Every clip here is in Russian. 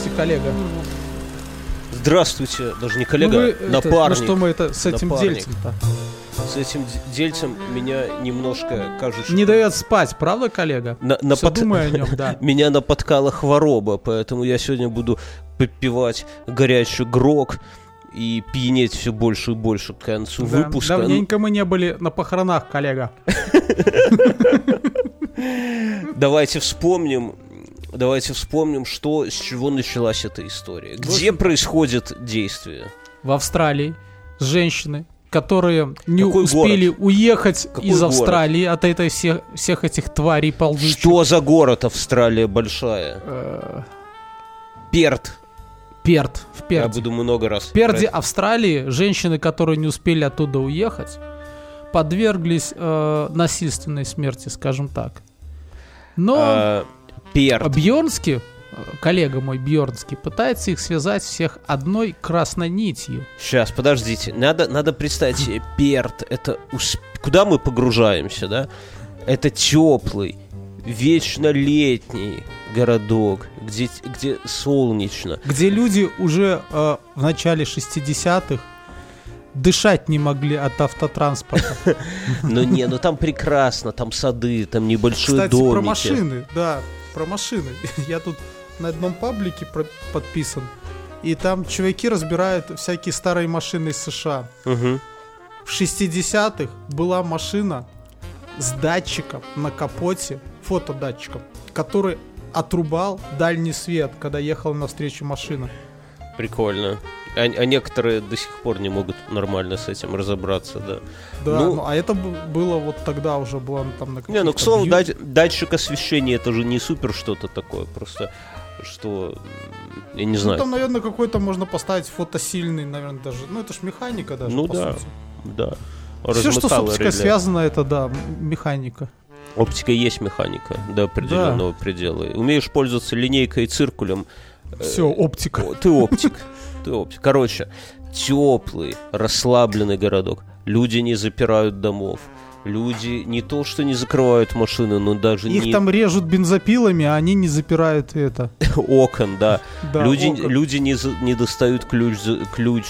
Здравствуйте, коллега. Здравствуйте, даже не коллега, Ну это- напарник. ну что мы это с этим Напарник. дельцем-то? С этим дельцем меня немножко, кажется, Не дает спать, правда, коллега? на, Всё напот- думаю о нем, да. меня напоткала хвороба, поэтому я сегодня буду попивать горячий грог и пьянеть все больше и больше к концу Да, выпуска. Давненько мы не были на похоронах, коллега. Давайте вспомним, давайте вспомним, что с чего началась эта история. Где общем- происходит действие? В Австралии женщины, которые не Какой успели уехать Какой из город? Австралии от этой всех, всех этих тварей ползучих. Что за город Австралия большая? Э, Перт. Перт, в Я Перте. буду много раз. В Перде, Австралии, женщины, которые не успели оттуда уехать, подверглись э, насильственной смерти, скажем так. Но А, Перт. Бьорнский, э, коллега мой Бьорнский, пытается их связать всех одной красной нитью. Сейчас, подождите. Надо, надо представить себе, Перт, это усп- куда мы погружаемся, да? Это теплый, вечно летний городок, где, где солнечно. где люди уже э, в начале 60-х дышать не могли от автотранспорта. Но не, ну там прекрасно, там сады, там небольшие Кстати, домики. про машины, да, про машины. Я тут на одном паблике про- подписан, и там чуваки разбирают всякие старые машины из США. Мгм. В 60-х была машина с датчиком на капоте, фотодатчиком, который отрубал дальний свет, когда ехала навстречу машина. Прикольно. А, а некоторые до сих пор не могут нормально с этим разобраться, да. Да, Ну- ну, а это было вот тогда уже было там на Не, ну, к слову, дать- датчик освещения это же не супер что-то такое, просто что, я не Ну, знаю. там, наверное, какой-то можно поставить фотосильный, наверное, даже. Ну, это ж механика даже, Ну по да, сути. да. Все, что с оптикой связано, это, да, механика. Оптика есть механика до определенного предела. Умеешь пользоваться линейкой и циркулем. Э, Все, оптика. о, Ты оптик. Ты оптик. Короче, теплый, расслабленный городок. Люди не запирают домов. Люди не то, что не закрывают машины, но даже Их не там режут бензопилами, а они не запирают это. окон, да. Да, люди окон. люди не, за- не достают ключ, ключ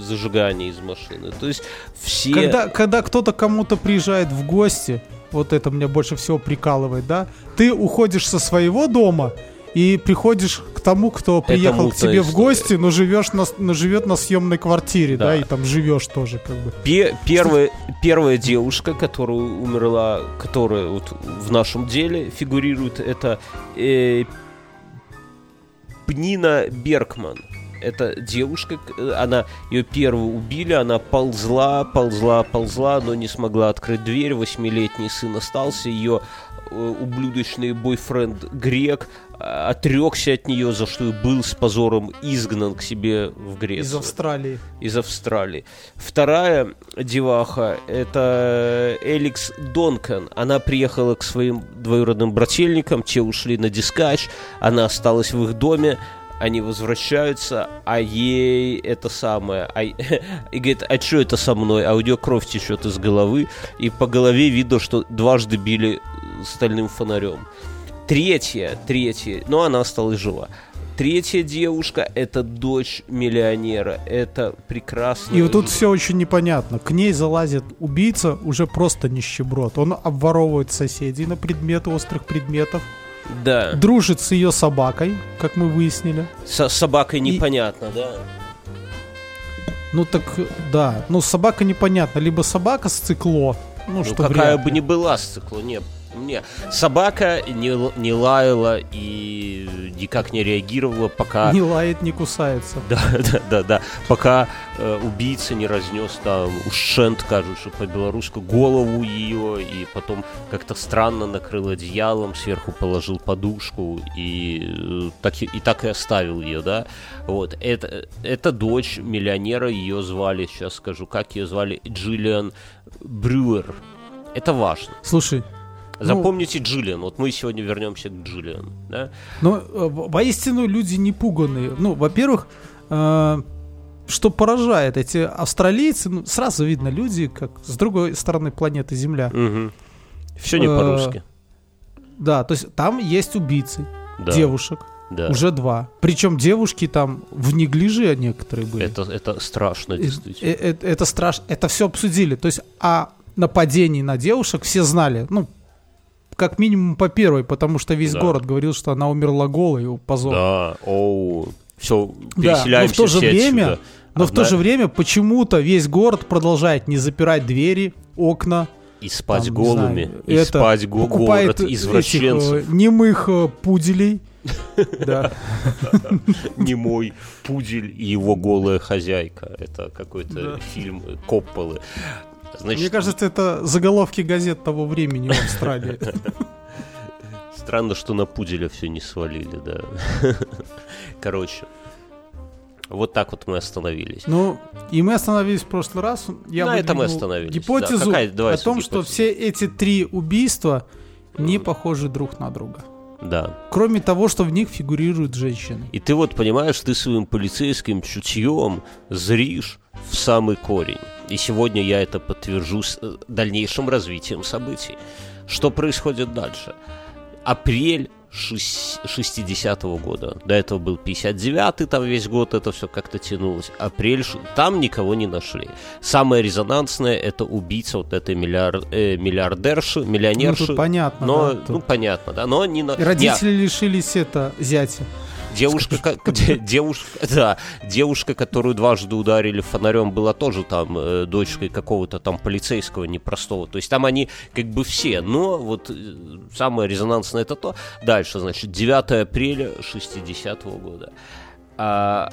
зажигания из машины. То есть все... Когда, когда кто-то кому-то приезжает в гости, вот это меня больше всего прикалывает, да, ты уходишь со своего дома и приходишь к тому, кто приехал к тебе в гости, но живешь на, но живет на съемной квартире, да. Да. и там живешь тоже, как бы. Пе- первая, первая девушка, которая умерла, которая вот в нашем деле фигурирует, это э, Пнина Беркман. Это девушка, она ее первую убили, она ползла, ползла, ползла, но не смогла открыть дверь. Восьмилетний сын остался, ее ублюдочный бойфренд Грек э, отрекся от нее, за что и был с позором изгнан к себе в Грецию Из Австралии. из Австралии. Вторая деваха это Эликс Донкан. Она приехала к своим двоюродным брательникам, те ушли на дискач, она осталась в их доме, они возвращаются, а ей это самое, а, и говорит, а что это со мной? А у нее кровь течет из головы, и по голове видно, что дважды били стальным фонарем. Третья, третья, но она осталась жива. Третья девушка это дочь миллионера. Это прекрасно. И вот тут все очень непонятно. К ней залазит убийца, уже просто нищеброд. Он обворовывает соседей на предметы острых предметов. Да. Дружит с ее собакой, как мы выяснили. С собакой И- непонятно, да. Ну так, да. Ну, собака непонятно. Либо собака с цикло. Ну, Ну, что какая бы ни была с цикла, не, не. Собака не, не лаяла и никак не реагировала, пока... Не лает, не кусается. Да, да, да, да. Пока э, убийца не разнес там ушент, кажется, по-белорусски, голову ее, и потом как-то странно накрыл одеялом, сверху положил подушку и, э, так, и, и так и оставил ее, да. Вот. Это, это дочь миллионера, ее звали, сейчас скажу, как ее звали, Джиллиан Брюер. Это важно. Слушай, Ну- Запомните Джиллиан. Вот мы сегодня вернемся к Джиллиан. Да? ну, э, во- воистину люди не пуганные. Ну, во-первых, э, что поражает, эти австралийцы, ну, сразу видно, люди, как с другой стороны планеты Земля. Все не Э, по-русски. Да, то есть там есть убийцы, Да. девушек. Да. Уже два. Причем девушки там в неглиже некоторые были. Это, это страшно, Э, действительно. э, э, Это страшно. Это все обсудили. То есть о нападении на девушек все знали. Ну, как минимум по первой, потому что весь Да. город говорил, что она умерла голой, позор. Да, оу, все, Да, но переселяемся в то же все время, отсюда. но в то Одна- же время почему-то весь город продолжает не запирать двери, окна, И спать там, голыми, знаю, и это, спать го- город этих, извращенцев. э, немых э, пуделей. Да. Не мой пудель и его голая хозяйка. Это какой-то фильм Копполы. Значит, Мне кажется, это заголовки газет того времени в Австралии. Странно, что на пуделя все не свалили, да. Короче, вот так вот мы остановились. Ну, и мы остановились в прошлый раз. Я На этом мы остановились, Гипотезу да. Какая- давай о том, что гипотезу. все эти три убийства не похожи друг на друга. Да. Кроме того, что в них фигурируют женщины. И ты вот понимаешь, ты своим полицейским чутьем зришь в самый корень. И сегодня я это подтвержу с э, дальнейшим развитием событий. Что происходит дальше? Апрель шесть- 60-го года. До этого был 59-й, там весь год это все как-то тянулось. Апрель, там никого не нашли. Самое резонансное это убийца вот этой миллиар- э, миллиардерши, Ну, миллионерши. тут понятно. но, да, тут. ну, понятно, да, но не. И Родители лишились это зятя. Девушка, девушка, да, девушка, которую дважды ударили фонарем, была тоже там э, дочкой какого-то там полицейского непростого. То есть там они как бы все, но вот э, самое резонансное это то. Дальше, значит, 9 апреля 60 года. А,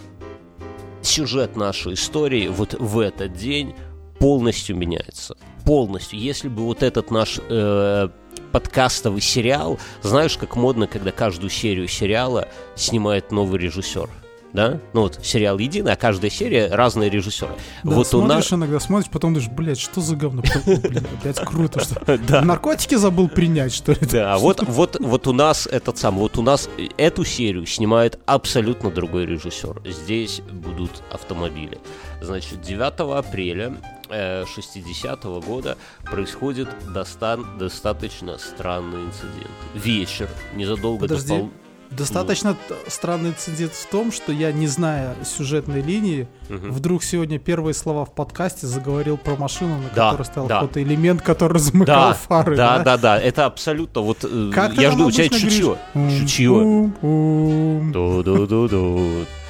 сюжет нашей истории вот в этот день полностью меняется. Полностью. Если бы вот этот наш э, подкастовый сериал, знаешь, как модно, когда каждую серию сериала снимает новый режиссер. Да? Ну вот сериал единый, а каждая серия разные режиссеры. Да, вот у нас... смотришь иногда, смотришь, потом думаешь, блядь, что за говно? Блин, опять круто, что... Да. Наркотики забыл принять, что ли? Да, вот, вот, вот у нас этот сам, вот у нас эту серию снимает абсолютно другой режиссер. Здесь будут автомобили. Значит, 9 апреля 60 года происходит достан- достаточно странный инцидент. Вечер, незадолго Подожди. до пол... Достаточно т- странный инцидент в том, что я, не зная сюжетной линии, Мгм. вдруг сегодня первые слова в подкасте заговорил про машину, на Да, которой стоял да. какой-то элемент, который замыкал Да, фары. да, да, да, это абсолютно вот. э, Как я жду, у тебя чутье. Чутье.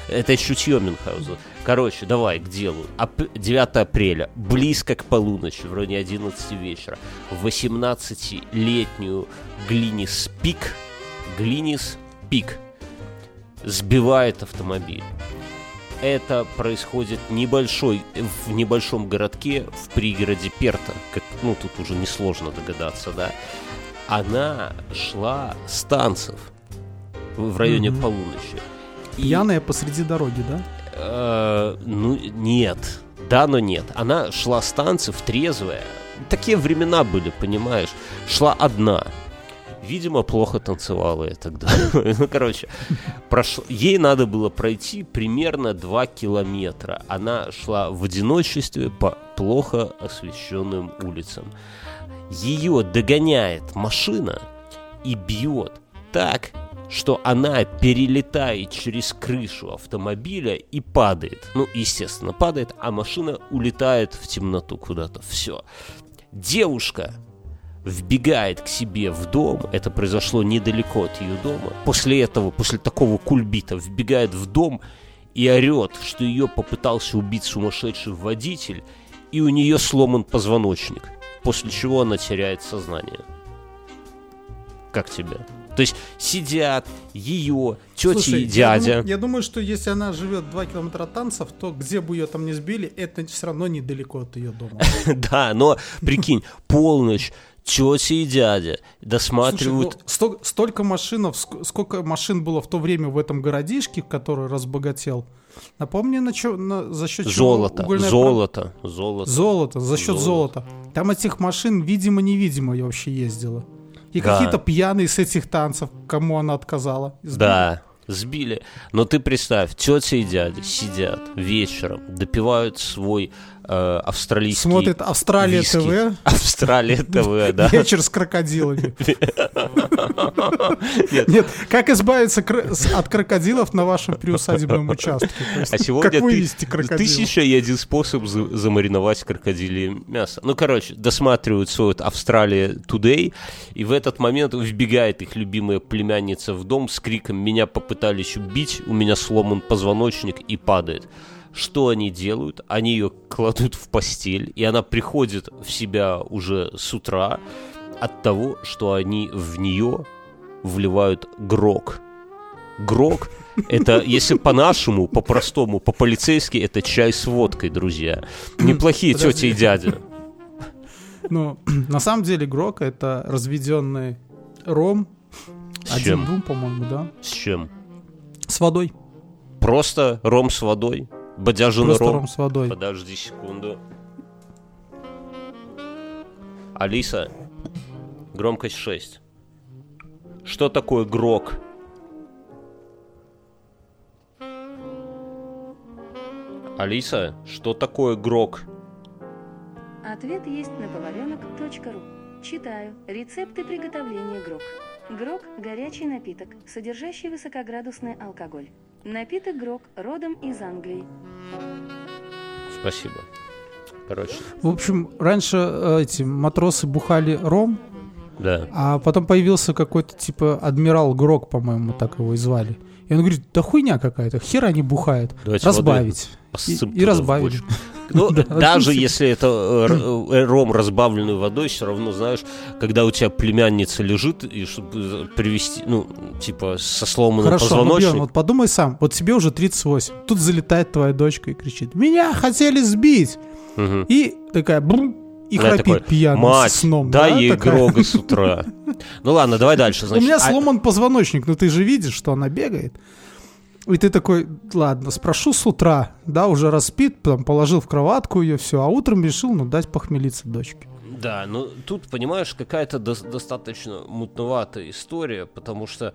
Это чутье Мюнхгауза. Короче, давай к делу. Ап- 9 апреля, близко к полуночи, в районе 11 вечера, 18-летнюю Глинис Пик, Глинис Пик, сбивает автомобиль. Это происходит небольшой, в небольшом городке в пригороде Перта. Как, ну, тут уже несложно догадаться, да. Она шла с танцев в районе Мгм. полуночи. И, Пьяная посреди дороги, да? Э, ну, нет. Да, но нет. Она шла с танцев трезвая. Такие времена были, понимаешь. Шла одна. Видимо, плохо танцевала я тогда. Ну, короче, прошло- ей надо было пройти примерно 2 километра. Она шла в одиночестве по плохо освещенным улицам. Ее догоняет машина и бьет так, что она перелетает через крышу автомобиля и падает. Ну, естественно, падает, а машина улетает в темноту куда-то. Все. Девушка вбегает к себе в дом, это произошло недалеко от ее дома. После этого, после такого кульбита, вбегает в дом и орет, что ее попытался убить сумасшедший водитель, и у нее сломан позвоночник, после чего она теряет сознание. Как тебе? То есть сидят ее тети Слушай, и я дядя. думаю, Я думаю, что если она живет 2 километра от танцев, то где бы ее там не сбили, это все равно недалеко от ее дома. Да, но прикинь, полночь, тети и дядя Слушай, досматривают ну, сто- столько машинов, ск- сколько машин было в то время в этом городишке, который разбогател. Напомни, на чё, на- за счет чего золото, угольная золото, золото. Золото, за счет Золото. золота. Там этих машин, видимо-невидимо, вообще ездила. И Да. какие-то пьяные с этих танцев, кому она отказала. Сбили. Да, сбили. Но ты представь, тетя и дядя сидят вечером, допивают свой австралийский... Смотрит Австралия виски. ТВ. Австралия ТВ, да. Вечер с крокодилами. Нет. Нет, как избавиться от крокодилов на вашем приусадебном участке? Есть, А сегодня как ты- вывести крокодила? тысяча и один способ за- замариновать крокодилье мясо. Ну, короче, досматривают свой вот Австралия Today, и в этот момент вбегает их любимая племянница в дом с криком «Меня попытались убить, у меня сломан позвоночник» и падает. Что они делают? Они ее кладут в постель, и она приходит в себя уже с утра от того, что они в нее вливают грок. Грок – это, если по-нашему, по-простому, по-полицейски, это чай с водкой, друзья. Неплохие тети и дяди. Ну, на самом деле Грок это разведенный ром. С Один чем? бум, по-моему, да? С чем? С водой. Просто ром с водой? Бодяжин Просто ром? ром с водой. Подожди секунду. Алиса, громкость 6. Что такое грок? Алиса, что такое грок? Ответ есть на поваренок.ру. Читаю. Рецепты приготовления грок. Грок – горячий напиток, содержащий высокоградусный алкоголь. Напиток грок родом из Англии. Спасибо. Короче, В общем, раньше э, эти матросы бухали ром, да. а потом появился какой-то типа адмирал Грок, по-моему, так его и звали. И он говорит, да хуйня какая-то, хер они бухают. Давайте разбавить. И, и бочку. Ну, Да. даже если это э, э, ром, разбавленный водой, все равно, знаешь, когда у тебя племянница лежит, и чтобы привести, ну, типа, со сломанным Хорошо, ну, позвоночником, вот подумай сам, вот тебе уже 38, тут залетает твоя дочка и кричит, меня хотели сбить. И такая, брум, и Она храпит такой, пьяным Мать, сном. дай да, ей такая. Грога с утра. Ну ладно, давай дальше. У Значит, меня а- сломан позвоночник, но ты же видишь, что она бегает. И ты такой, ладно, спрошу с утра, да, уже распит, там, положил в кроватку ее, все, а утром решил, ну, дать похмелиться дочке. Да, ну тут, понимаешь, какая-то дос- достаточно мутноватая история, потому что...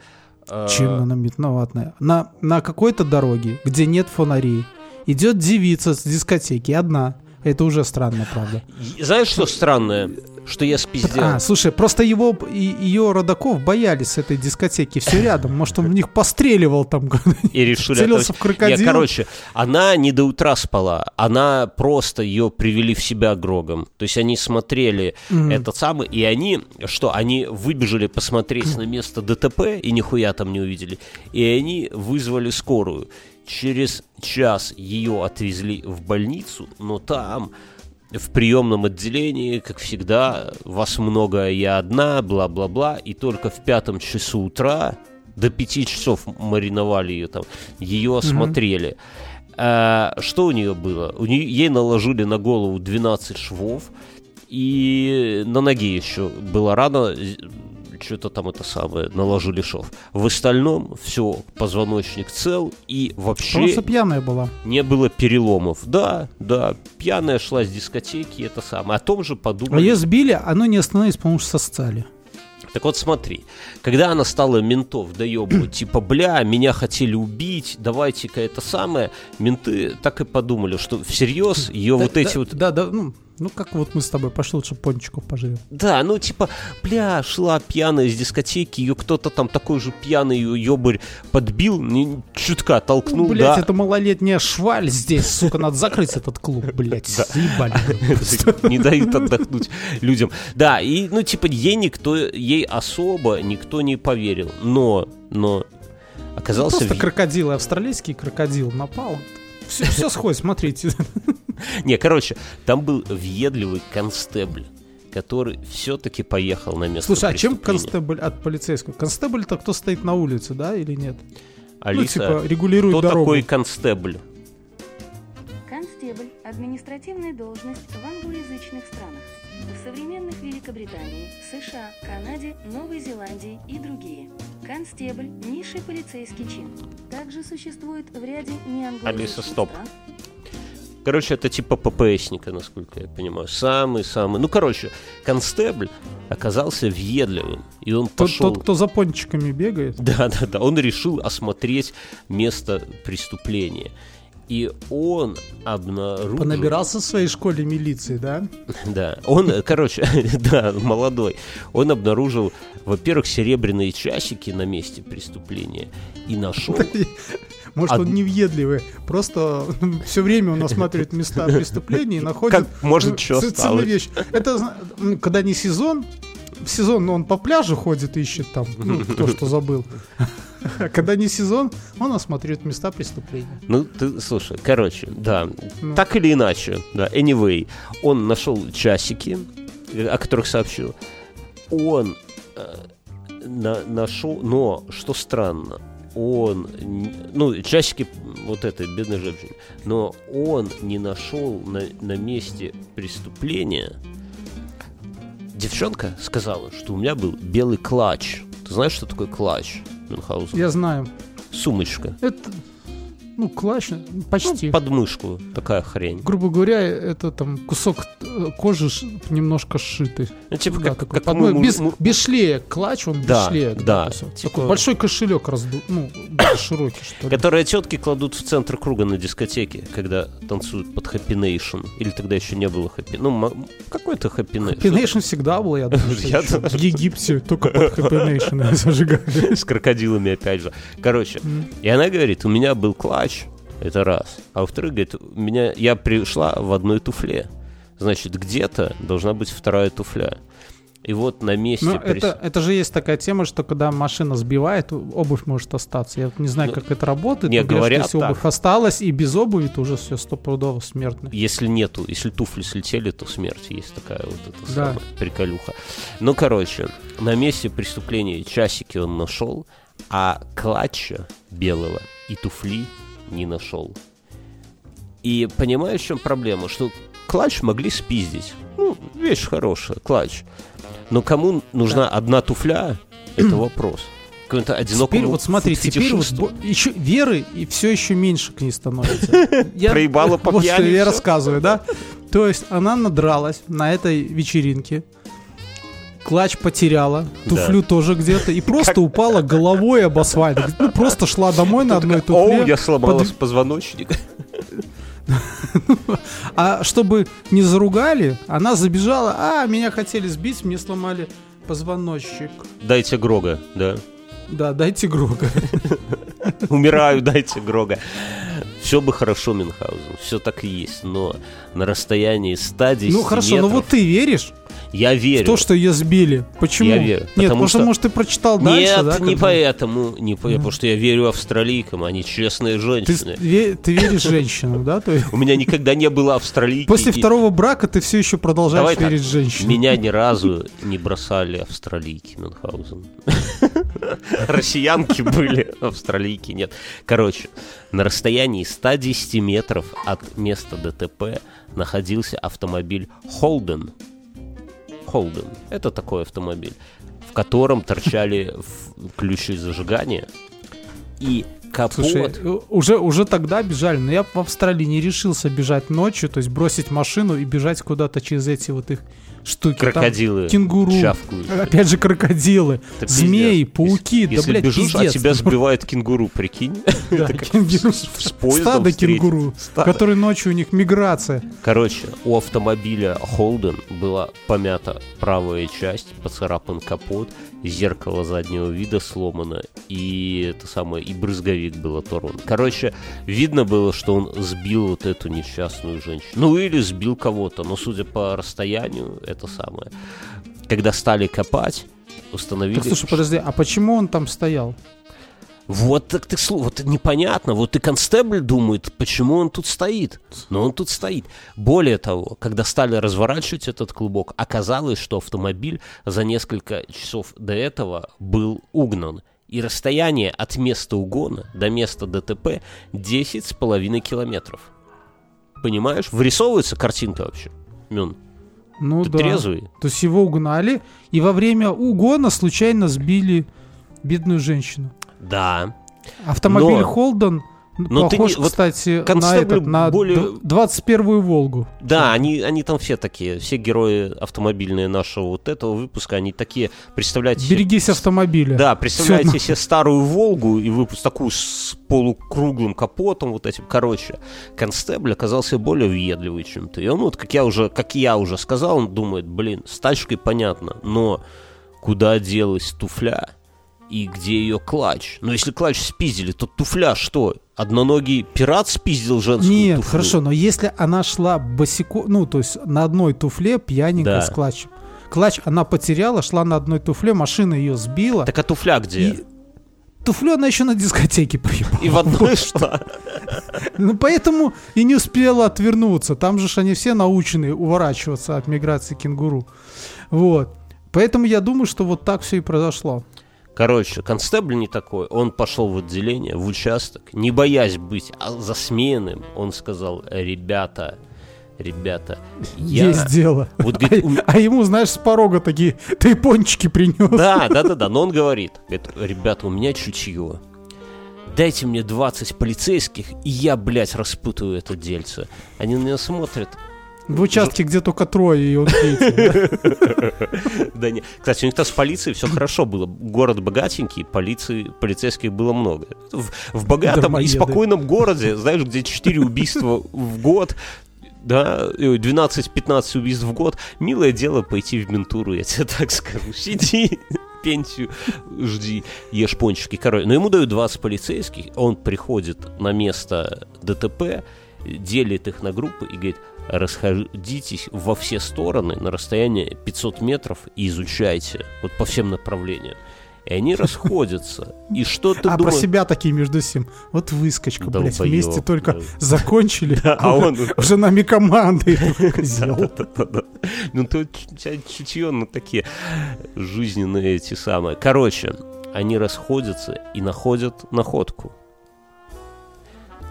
э, Чем она метноватная? На, на какой-то дороге, где нет фонарей, идет девица с дискотеки, одна. Это уже странно, правда. Знаешь, что странное? Что я спиздел. А, слушай, просто его и ее родаков боялись этой дискотеки, все рядом. Может, он в них постреливал там, и решили целился в крокодила. Не, короче, она не до утра спала, она просто ее привели в себя Грогом. То есть они смотрели Мгм. этот самый, и они, что, они выбежали посмотреть на место ДТП и нихуя там не увидели. И они вызвали скорую. Через час ее отвезли в больницу, но там в приемном отделении, как всегда, вас много, а я одна, бла-бла-бла, и только в пятом часу утра до пяти часов мариновали ее там, ее осмотрели. А, что у нее было? У нее, ей наложили на голову 12 швов, и на ноге еще была рана, что-то там это самое, наложили шов. В остальном все, позвоночник цел, и вообще Просто пьяная была. не было переломов. Да, да, пьяная шла с дискотеки, это самое. О том же А подумали. ее сбили, оно не остановилось, потому что сосцали. Так вот смотри, когда она стала ментов доебывать, типа, бля, меня хотели убить, давайте-ка это самое, менты так и подумали, что всерьез ее вот Да, эти да, вот... Да, да, ну, ну как вот мы с тобой пошли лучше пончиков пожрем. Да, ну типа, бля, шла пьяная из дискотеки, ее кто-то там такой же пьяный ебарь подбил, не- чутка толкнул, Ну, блядь, да. это малолетняя шваль здесь, сука, надо закрыть этот клуб, блядь, заебали. не дают отдохнуть людям. Да, и, ну, типа, ей никто, ей особо никто не поверил. Но, но, оказался... Просто в- крокодил, австралийский крокодил напал. Все, все сходит, смотрите. Не, короче, там был въедливый констебль, который все-таки поехал на место Слушай, а чем констебль от полицейского? Констебль-то кто стоит на улице, да, или нет? Алиса, ну, типа, регулирует кто дорогу. такой констебль? Констебль – административная должность в англоязычных странах. В современных Великобритании, США, Канаде, Новой Зеландии и другие. Констебль – низший полицейский чин. Также существует в ряде неанглоязычных Алиса, стоп. стран Короче, это типа ППСника, насколько я понимаю. Самый-самый... Ну, короче, констебль оказался въедливым. И он Тот, пошел... тот, кто за пончиками бегает. Да, да, да. Он решил осмотреть место преступления. И он обнаружил... Понабирался в своей школе милиции, да? Да, он, э, короче, да, молодой. Он обнаружил, во-первых, серебряные часики на месте преступления и нашел... Может, он невъедливый. Просто все время он осматривает места преступлений и находит... Как, может, что ценные вещи. Это, когда не сезон, в сезон он по пляжу ходит, ищет там, ну, кто что забыл. Когда не сезон, он осматривает места преступления. Ну, ты, слушай, короче, да, Ну. так или иначе, да, anyway, он нашел часики, э, о которых сообщил. Он э, на- нашел, но, что странно, он, ну, часики вот этой бедной женщины, но он не нашел на, на месте преступления. Девчонка сказала, что у меня был белый клатч. Ты знаешь, что такое клатч, Мюнхгаузен? Я знаю. Сумочка. Это, ну, класс, почти. Ну, под мышку такая хрень. Грубо говоря, это там кусок э, кожи немножко сшитый. Ну, типа, Да, как, такой как под- мы- ну, без, мы- без шлея. Клатч, он Да, без шлея. да, кусок. типа- Такой большой кошелек разду... Ну, да, широкий, что ли. Которые тетки кладут в центр круга на дискотеке, когда танцуют под Happy Nation. Или тогда еще не было Happy... Ну, какой-то Happy Nation. Happy Nation всегда был, я думаю, в Египте только под Happy Nation зажигали. С крокодилами, опять же. Короче, и она говорит, у меня был клатч, это раз. А во-вторых, говорит, меня... я пришла в одной туфле. Значит, где-то должна быть вторая туфля. И вот на месте... Ну, прис- это, это же есть такая тема, что когда машина сбивает, обувь может остаться. Я вот не знаю, Ну, как это работает. не, говорят, что если так. обувь осталась и без обуви, то уже все стопудово смертно. Если нету, если туфли слетели, то смерть. Есть такая вот эта Да. самая приколюха. Ну, короче, на месте преступления часики он нашел, а клатча белого и туфли не нашел. И понимаешь, в чем проблема? Что клатч могли спиздить. Ну, вещь хорошая, клатч. Но кому нужна одна туфля, это вопрос. Какому-то одинокому Теперь вот смотри, теперь вот еще веры и все еще меньше к ней становится. Я- Проебала по вот что я рассказываю, да? То есть она надралась на этой вечеринке, клатч потеряла, туфлю тоже где-то, и просто упала головой об асфальт. Ну, просто шла домой на одной Оу, туфле. я сломала под- позвоночник. А чтобы не заругали, она забежала, а, меня хотели сбить, мне сломали позвоночник. Дайте Грога, да. Да, дайте Грога. Умираю, дайте Грога. Все бы хорошо, Мюнхгаузен, все так и есть, но на расстоянии 110 Ну хорошо, но вот ты веришь я в верю. то, что ее сбили? Почему? Я верю, Нет, потому что, может, ты прочитал дальше, Нет, да? не поэтому, не по... потому что я верю австралийкам, они честные Ты, женщины. ве- ты веришь женщинам, да? У меня никогда не было австралийки. после второго брака ты все еще продолжаешь верить женщинам. Меня ни разу не бросали австралийки, Мюнхгаузен. Россиянки были, австралийки нет. Короче, на расстоянии 110 метров от места ДТП находился автомобиль Holden. Holden. Это такой автомобиль, в котором торчали ключи зажигания и капот. Слушай, э, уже, уже тогда бежали, но я в Австралии не решился бежать ночью, то есть бросить машину и бежать куда-то через эти вот их штуки. Там крокодилы кенгуру. чавкают. Опять же крокодилы, Это змеи, пиздец. пауки, Если, да, блядь, бежишь, а пиздец. тебя сбивает кенгуру, прикинь. Да, кенгуру. Стадо кенгуру, Стадо. которые ночью у них миграция. Короче, у автомобиля Holden была помята правая часть, поцарапан капот, зеркало заднего вида сломано, и это самое, и брызговик был оторван. Короче, видно было, что он сбил вот эту несчастную женщину. Ну или сбил кого-то, но судя по расстоянию, это самое. Когда стали копать, установили... Так, слушай, подожди, а почему он там стоял? Вот так ты вот непонятно, вот и констебль думает, почему он тут стоит. Но он тут стоит. Более того, когда стали разворачивать этот клубок, оказалось, что автомобиль за несколько часов до этого был угнан. И расстояние от места угона до места ДТП 10 с половиной километров. Понимаешь? Вырисовывается картинка вообще. Мюн, Ну ты да. трезвый? То есть его угнали, и во время угона случайно сбили бедную женщину. Да. Автомобиль Но- Холден Но ты Похож, не- вот кстати, на, констебль этот, на более- д- 21-ю Волгу. Да, они, они там все такие, все герои автомобильные нашего вот этого выпуска, они такие, представляете... себе- Берегись автомобиля. Да, представляете Всё себе старую Волгу и выпуск такую с полукруглым капотом вот этим. Короче, констебль оказался более въедливый, чем ты. И он вот, как я уже, как я уже сказал, он думает, блин, с тачкой понятно, но куда делась туфля и где ее клатч? Но если клатч спиздили, то туфля что? Одноногий пират спиздил женскую Нет, туфлю? хорошо, но если она шла босико, ну, то есть на одной туфле пьяненькая Да. с клатчем. Клатч она потеряла, шла на одной туфле, машина ее сбила. Так а туфля где? и туфлю она еще на дискотеке приебала. И в одной шла. Ну, поэтому и не успела отвернуться. Там же ж они все научены уворачиваться от миграции кенгуру. Вот. Поэтому я думаю, что вот так все и произошло. Короче, констебль не такой. Он пошел в отделение, в участок, не боясь быть а, засменным. Он сказал, ребята, ребята, я... Есть дело. Вот, говорит, у- А ему, знаешь, с порога такие, ты пончики принес. Да, да, да, да, но он говорит, говорит, ребята, у меня чутье. Дайте мне 20 полицейских, и я, блядь, распутаю это дельце. Они на меня смотрят. В участке, где только трое, и он третий. да. Не. Кстати, у них-то с полицией все хорошо было. Город богатенький, полиции, полицейских было много. В, богатом и спокойном городе, знаешь, где 4 убийства в год, да, э, 12-15 убийств в год, милое дело пойти в ментуру, я тебе так скажу. Сиди, пенсию жди, ешь пончики. Короче, но ему дают 20 полицейских, он приходит на место ДТП, делит их на группы и говорит, расходитесь во все стороны на расстояние 500 метров и изучайте вот по всем направлениям. И они расходятся. И что ты А про думаешь? себя такие между сим. Вот выскочка, блядь, Долбоёб, вместе только да. закончили. а он- Уже нами команды. Ну, то чутье на такие жизненные эти самые. Короче, они расходятся и находят находку.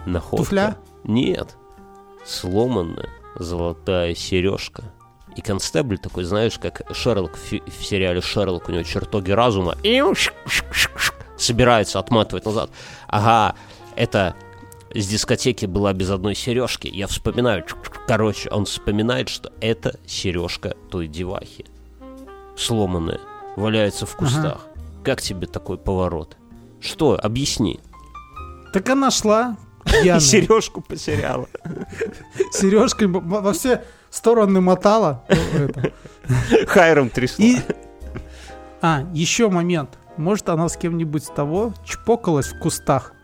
Находка. Туфля? Нет. Сломанная золотая сережка. И констебль такой, знаешь, как Шерлок в, сериале Шерлок, у него чертоги разума. И собирается отматывать назад. Ага, это с дискотеки была без одной сережки. Я вспоминаю, короче, он вспоминает, что это сережка той девахи. Сломанная, валяется в кустах. Как тебе такой поворот? Что? Объясни. Так она шла И пьяная. сережку потеряла. Сережкой во все стороны мотала. Хайром трясла. И... А, еще момент. Может, она с кем-нибудь с того чпокалась в кустах.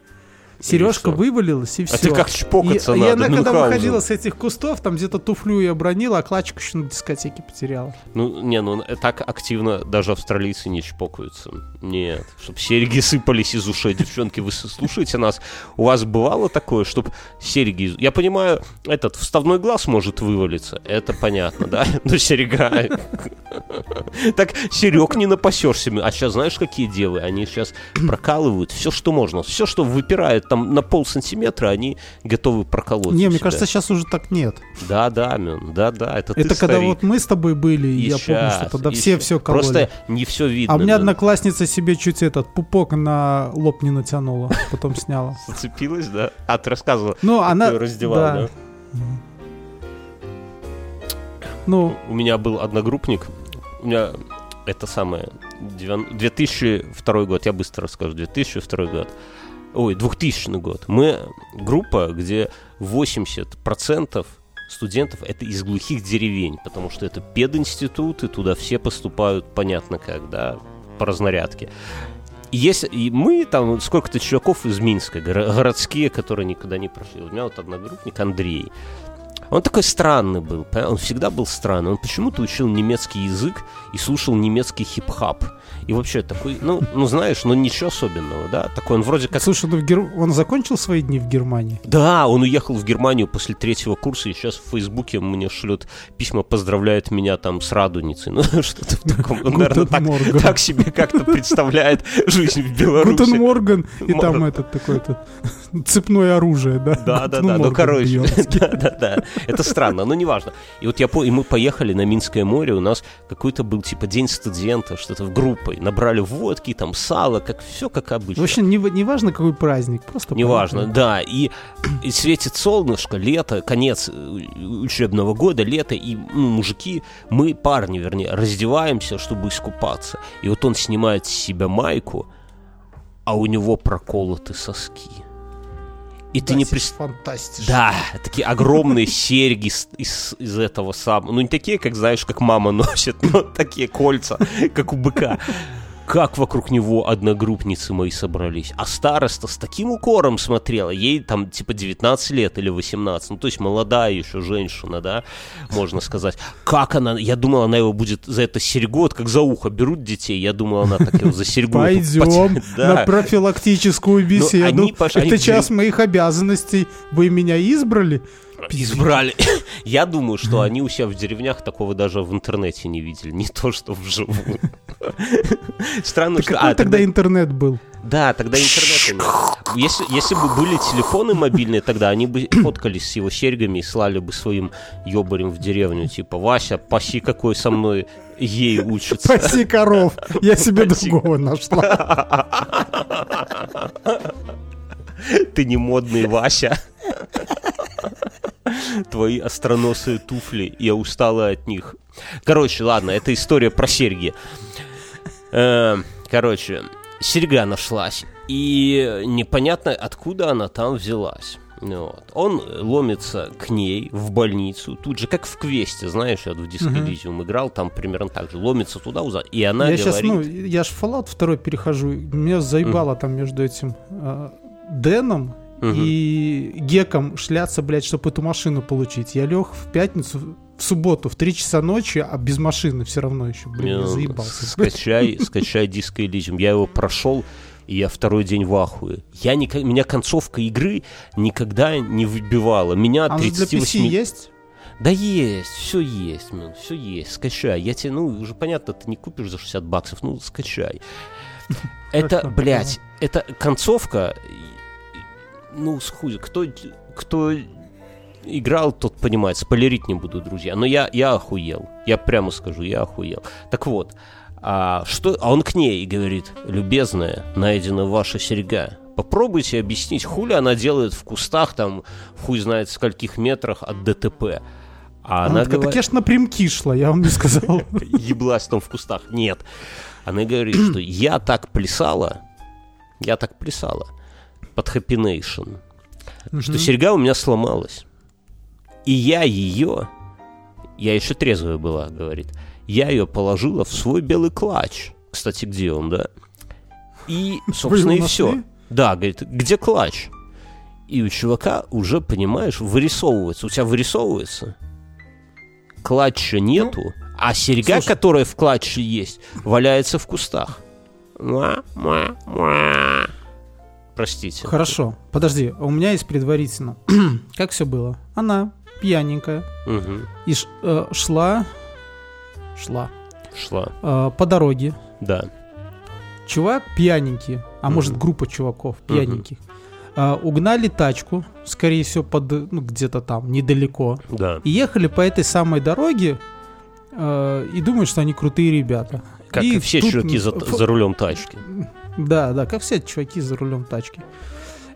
Сережка вывалилась и все. А ты как чпокаться и, и надо, она, когда Мюнхгаузен? выходила с этих кустов, там где-то туфлю и обронила, а клачку еще на дискотеке потеряла. Ну, не, ну так активно даже австралийцы не чпокаются. Нет, чтобы серьги сыпались из ушей. Девчонки, вы с- слушайте нас. У вас бывало такое, чтобы серьги... из- Я понимаю, этот вставной глаз может вывалиться. Это понятно, да? Но серьга... Так серег не напасешься. А сейчас знаешь, какие девы? Они сейчас прокалывают все, что можно. Все, что выпирает там на пол сантиметра, они готовы проколоть. не, мне себя. кажется, сейчас уже так нет. Да, да, Мюн, да, да. Это, ты Это когда старик. вот мы с тобой были, и я помню, щас, что тогда все щас. все кололи. Просто не все видно. А у меня Мюн. одноклассница себе чуть этот пупок на лоб не натянула, потом сняла. Зацепилась, да? А, ты рассказывала. Ну, она... Раздевал, да. Ну, У меня был одногруппник. У меня это самое... девян- 2002 год, я быстро расскажу. 2002 год. Ой, 2000 год. Мы группа, где 80% студентов это из глухих деревень, потому что это пединститут, и туда все поступают, понятно как, да, по разнарядке. Есть, и мы там сколько-то чуваков из Минска, горо- городские, которые никогда не прошли. У меня вот одногруппник Андрей. Он такой странный был, он всегда был странный. Он почему-то учил немецкий язык и слушал немецкий хип-хап. И вообще такой, ну, ну знаешь, ну ничего особенного, да? Такой он вроде как... слушай, ну в Гер- он закончил свои дни в Германии? Да, он уехал в Германию после третьего курса, и сейчас в Фейсбуке мне шлет письма, поздравляет меня там с радуницей. Ну, что-то в таком. Он, наверное, так, так себе как-то представляет жизнь в Беларуси. Гутен Морган, и там этот такой-то цепное оружие, да? Да, да, да, ну короче, да, да, да. Это странно, но неважно. И вот я по... и мы поехали на Минское море, у нас какой-то был типа день студента, что-то в группой. Набрали водки, там сало, как все как обычно. В общем, не, не важно, какой праздник, просто Неважно, да. И, и светит солнышко, лето, конец э, учебного года, лето, и ну, мужики, мы, парни, вернее, раздеваемся, чтобы искупаться. И вот он снимает с себя майку, а у него проколоты соски. И ты не представляешь... Фантастично. Да, такие огромные серьги из, из этого самого. Ну, не такие, как, знаешь, как мама носит, но такие кольца, как у быка как вокруг него одногруппницы мои собрались. А староста с таким укором смотрела, ей там типа 19 лет или 18, ну то есть молодая еще женщина, да, можно сказать. Как она, я думал, она его будет за это серьгот, как за ухо берут детей, я думал, она так его за серьгот. Пойдем на профилактическую беседу. Это часть моих обязанностей. Вы меня избрали? Избрали. Я думаю, что они у себя в деревнях такого даже в интернете не видели, не то что вживую. Странно, так что... Какой а, тогда, тогда интернет был? Да, тогда интернета нет. Если, если бы были телефоны мобильные тогда, они бы фоткались с его серьгами и слали бы своим ёбарем в деревню. Типа, Вася, паси какой со мной ей учится. Паси коров, я себе другого нашла. Ты не модный Вася. Твои остроносые туфли, я устала от них. Короче, ладно, это история про серьги. Э, короче, серьга нашлась, и непонятно, откуда она там взялась. Вот. Он ломится к ней в больницу, тут же, как в квесте, знаешь, я в Disco Elysium играл, там примерно так же, ломится туда, и она я говорит... Сейчас, ну, я в Fallout 2 перехожу, меня заебало mm. там между этим э, Дэном угу. и Геком шляться, блядь, чтобы эту машину получить. Я лег в пятницу, в субботу в 3 часа ночи, а без машины все равно еще, блин, я заебался. Скачай, скачай Disco Elysium. Я его прошел, и я второй день в ахуе. Я не, меня концовка игры никогда не выбивала. Меня а 38... для PC есть? Да есть, все есть, man, все есть, скачай. Я тебе, ну, уже понятно, ты не купишь за 60 баксов, ну, скачай. Это, блядь, это концовка, ну, схуй, кто, кто играл, тот понимает, спойлерить не буду, друзья. Но я, я охуел, я прямо скажу, я охуел. Так вот, а, что, а он к ней говорит, любезная, найдена ваша серьга. Попробуйте объяснить, хули она делает в кустах, там, хуй знает в скольких метрах от ДТП. А она, она такая, говорит... конечно, напрямки шла, я вам не сказал. Еблась там в кустах. Нет. Она говорит, что я так плясала, я так плясала, под Happy Nation, mm-hmm. что серьга у меня сломалась. И я ее, я еще трезвая была, говорит, я ее положила в свой белый клатч. Кстати, где он, да? И, собственно, и все. Да, говорит, где клатч? И у чувака уже, понимаешь, вырисовывается. У тебя вырисовывается. Клатча нету, ну, а серьга, слушай, которая в клатче есть, валяется в кустах. Муа. Простите. Хорошо. Подожди, у меня есть предварительно. как все было? Она пьяненькая. Угу. И ш, э, шла... Шла. Шла. Э, по дороге. Да. Чувак пьяненький, а угу. может группа чуваков пьяненьких. Угу. Uh, угнали тачку, скорее всего, под, ну, где-то там, недалеко. Да. И ехали по этой самой дороге uh, и думают, что они крутые ребята. Как и все чуваки за, за рулем тачки. Да, да, как все чуваки за рулем тачки.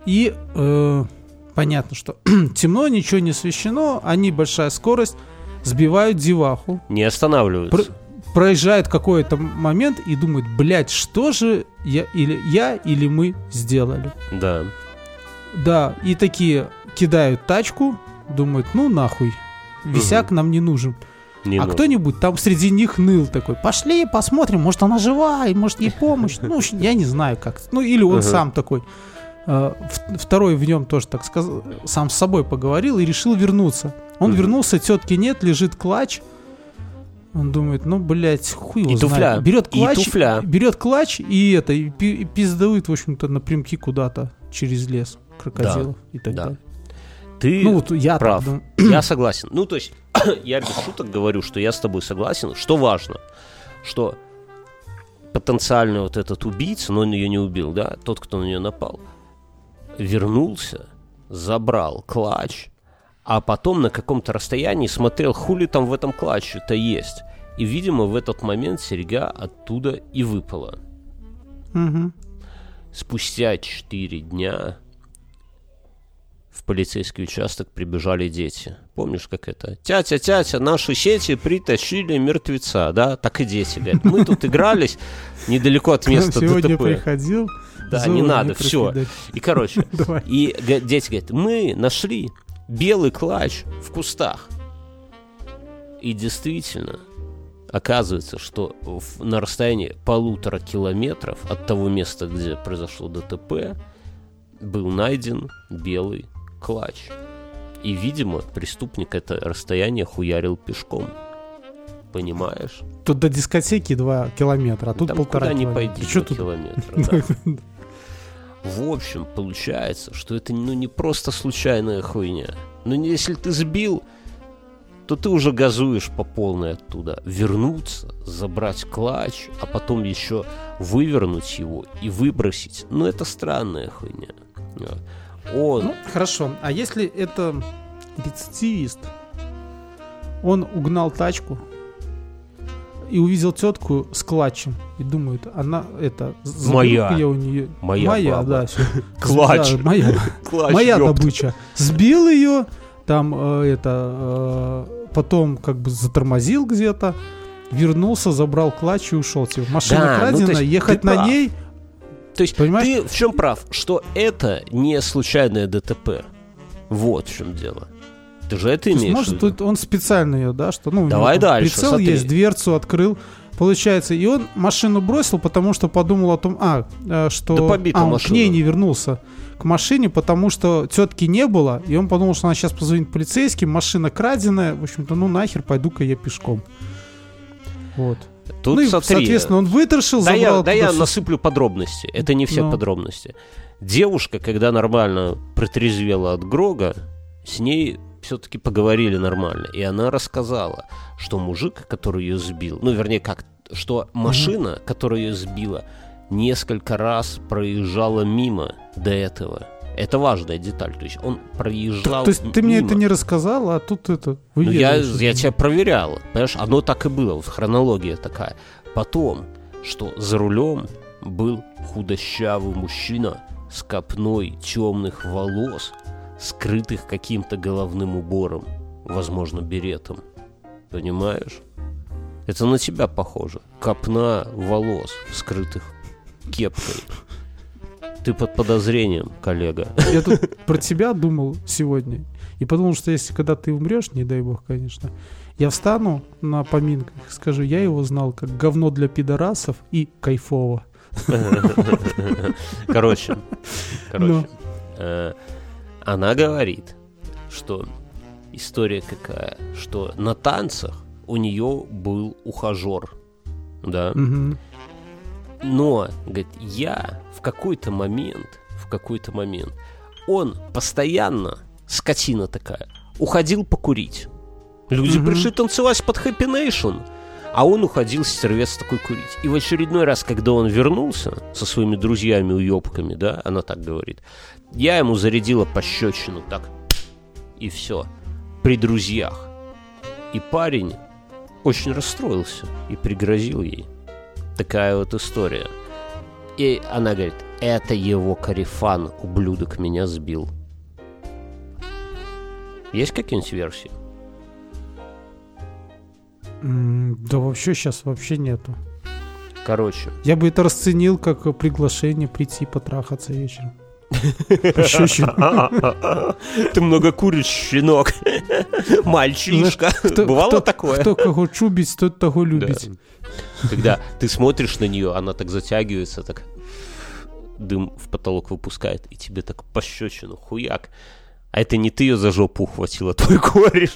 И э, понятно, что темно, ничего не освещено, они большая скорость, сбивают деваху. Не останавливаются. Про проезжают какой-то момент и думают, блядь, что же я или я или мы сделали. Да. Да, и такие кидают тачку, думают, ну нахуй, висяк угу. нам не нужен. Не а кто-нибудь там среди них ныл такой, пошли посмотрим, может она жива, и может ей помощь. Ну, я не знаю как. Ну, или он сам такой. А, второй в нем тоже, так сказал, сам с собой поговорил и решил вернуться. Он вернулся, тетки нет, лежит клатч. Он думает, ну, блядь, хуй его и знает. Туфля. Берет клатч, и туфля. берет клатч и это, и пиздует, в общем-то, напрямки куда-то через лес крокодилов да. и так да. далее. Ты ну, вот я прав. Я согласен. Ну, то есть, я без шуток говорю, что я с тобой согласен. Что важно, что потенциальный вот этот убийца, но он ее не убил, да, тот, кто на нее напал, вернулся, забрал клатч, а потом на каком-то расстоянии смотрел, хули там в этом клатче-то есть. И, видимо, в этот момент серьга оттуда и выпала. Мгм. Спустя 4 дня в полицейский участок прибежали дети. Помнишь, как это? Тятя, тятя, наши сети притащили мертвеца, да? Так и дети говорят. Мы тут игрались недалеко от места сегодня ДТП. приходил. Да, не надо, все. И, короче, и дети говорят, мы нашли белый клатч в кустах. И действительно, оказывается, что в- на расстоянии полутора километров от того места, где произошло ДТП, был найден белый клатч. И, видимо, преступник это расстояние хуярил пешком. Понимаешь? Тут до дискотеки 2 километра, а тут Там полтора куда не километра. пойди два тут? километра. да. В общем, получается, что это ну, не просто случайная хуйня. Ну, не- если ты сбил, то ты уже газуешь по полной оттуда. Вернуться, забрать клатч, а потом еще вывернуть его и выбросить. Ну, это странная хуйня. Он... Ну, хорошо. А если это рецидивист, он угнал тачку и увидел тетку с клатчем и думает, она это Моя. я у нее Моя моя, баба. да, всё. Клатч. Да, моя, клатч, моя добыча. Сбил ее, там э, это э, потом как бы затормозил где-то, вернулся, забрал клатч и ушел. Типа, машина Да, ну, есть ехать на прав. ней. То есть Понимаешь? ты в чем прав? Что это не случайное ДТП. Вот в чем дело. Ты же это То имеешь может, тут он специально ее, да, что, ну, Давай дальше, прицел смотри. есть, дверцу открыл, получается, и он машину бросил, потому что подумал о том, а, э, что, Да а, он к машина. ней не вернулся, к машине, потому что тетки не было, и он подумал, что она сейчас позвонит полицейским, машина краденая, в общем-то, ну нахер, пойду-ка я пешком. Вот. Тут ну и, смотри, соответственно, он выторшил, да забрал я, да я насыплю подробности. Это не все Ну. подробности. Девушка, когда нормально протрезвела от Грога, с ней все-таки поговорили нормально. И она рассказала, что мужик, который ее сбил, ну, вернее, как, что машина, которая ее сбила, несколько раз проезжала мимо до этого. Это важная деталь. То есть он проезжал То есть ты мне мимо. это не рассказал, а тут это Ну, я, я тебя проверял. Понимаешь, оно так и было. Хронология такая. Потом, что за рулем был худощавый мужчина с копной темных волос, скрытых каким-то головным убором, возможно, беретом. Понимаешь? Это на тебя похоже. Копна волос, скрытых кепкой. Ты под подозрением, коллега. Я тут про тебя думал сегодня. И подумал, что если когда ты умрешь, не дай бог, конечно, я встану на поминках и скажу, я его знал как говно для пидорасов и кайфово. Короче, короче, Ну. э, она говорит, что история какая, что на танцах у нее был ухажер, да, Мгм. Но, говорит, я в какой-то момент, в какой-то момент, он постоянно, скотина такая, уходил покурить. Люди Мгм. пришли танцевать под Happy Nation, а он уходил стервец такой курить. И в очередной раз, когда он вернулся со своими друзьями-уебками, да, она так говорит, я ему зарядила пощечину, так, и все, при друзьях. И парень очень расстроился и пригрозил ей. Такая вот история. И она говорит, это его карифан, ублюдок, меня сбил. Есть какие-нибудь версии? М, Да вообще сейчас вообще нету. Короче, Я бы это расценил как приглашение прийти потрахаться вечером. Ты много куришь, щенок. Мальчишка. Кто- Бывало такое? Кто кого чубить, тот того Да. любить. Когда ты смотришь на нее, она так затягивается, так дым в потолок выпускает, и тебе так пощечину, хуяк. А это не ты ее за жопу ухватила, твой кореш.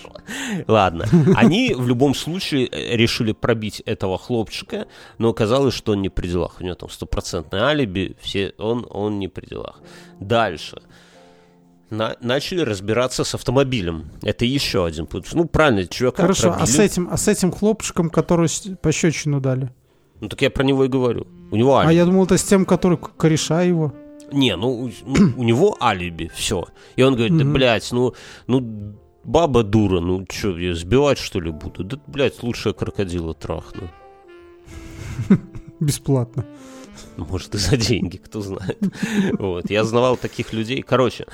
Ладно. Они в любом случае э, решили пробить этого хлопчика, но оказалось, что он не при делах. У него там стопроцентное алиби, все, он, он не при делах. Дальше. На- начали разбираться с автомобилем. Это еще один путь. Ну, правильно, чувака Хорошо, а пробили. с этим, а с этим хлопчиком, который пощечину дали? Ну, так я про него и говорю. У него А алиби. я думал, это с тем, который кореша его. Не, ну, у- ну, него алиби, все. И он говорит, да, блядь, ну, ну, баба дура, ну что, я сбивать что ли буду? Да, блядь, лучше крокодила трахну. Бесплатно. Может, и за деньги, кто знает. Вот, я знавал таких людей. Короче,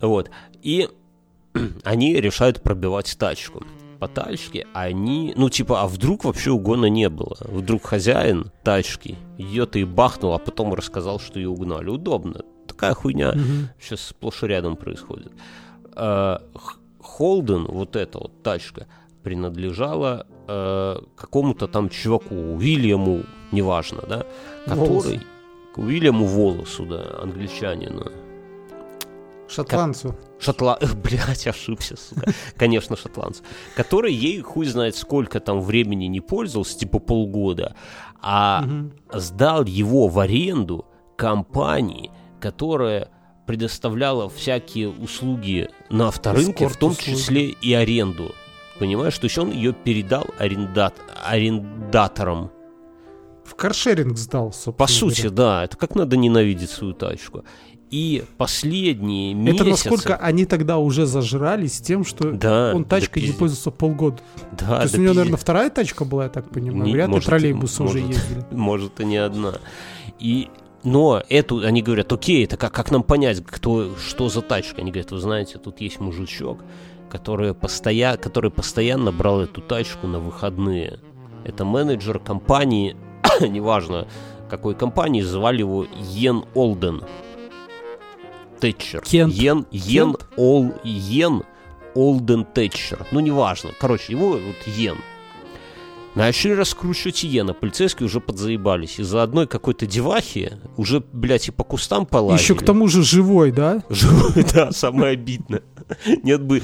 вот. И они решают пробивать тачку. По тачке они... Ну, типа, а вдруг вообще угона не было? Вдруг хозяин тачки ее-то и бахнул, а потом рассказал, что ее угнали. Удобно. Такая хуйня Мгм. сейчас сплошь и рядом происходит. Х- Холден, вот эта вот тачка, принадлежала э, какому-то там чуваку, Уильяму, неважно, да, который... Волосу. К Уильяму Волосу, да, англичанину. Шотландцу. Шотла... Блять, ошибся, сука. Конечно, шотландец. Который ей хуй знает сколько там времени не пользовался, типа полгода, а Мгм. сдал его в аренду компании, которая предоставляла всякие услуги на авторынке, в том числе и аренду. Понимаешь, то есть он ее передал арендат... арендаторам. В каршеринг сдал, собственно По сути, говоря. да, это как надо ненавидеть свою тачку. И последние месяцы... Это насколько они тогда уже зажрались тем, что Да, он да тачкой не пиздец. пользовался полгода. Да, То есть да у него, пиздец. наверное, вторая тачка была, я так понимаю. Не- Вряд ли может, троллейбусы уже ездили. Может, и не одна. И, но эту, они говорят, окей, это как, как нам понять, кто, что за тачка? Они говорят, вы знаете, тут есть мужичок, который, постоя, который постоянно брал эту тачку на выходные. Это менеджер компании, неважно какой компании, звали его Йен Олден. Тэтчер. Кент. Йен, Йен, Кент? Ол, Йен Олден Тэтчер. Ну, неважно. Короче, его вот Йен. Начали раскручивать Иена. Полицейские уже подзаебались. Из-за одной какой-то девахи уже, блядь, и по кустам полазили. Еще к тому же живой, да? Живой, да, самое обидное. Нет бы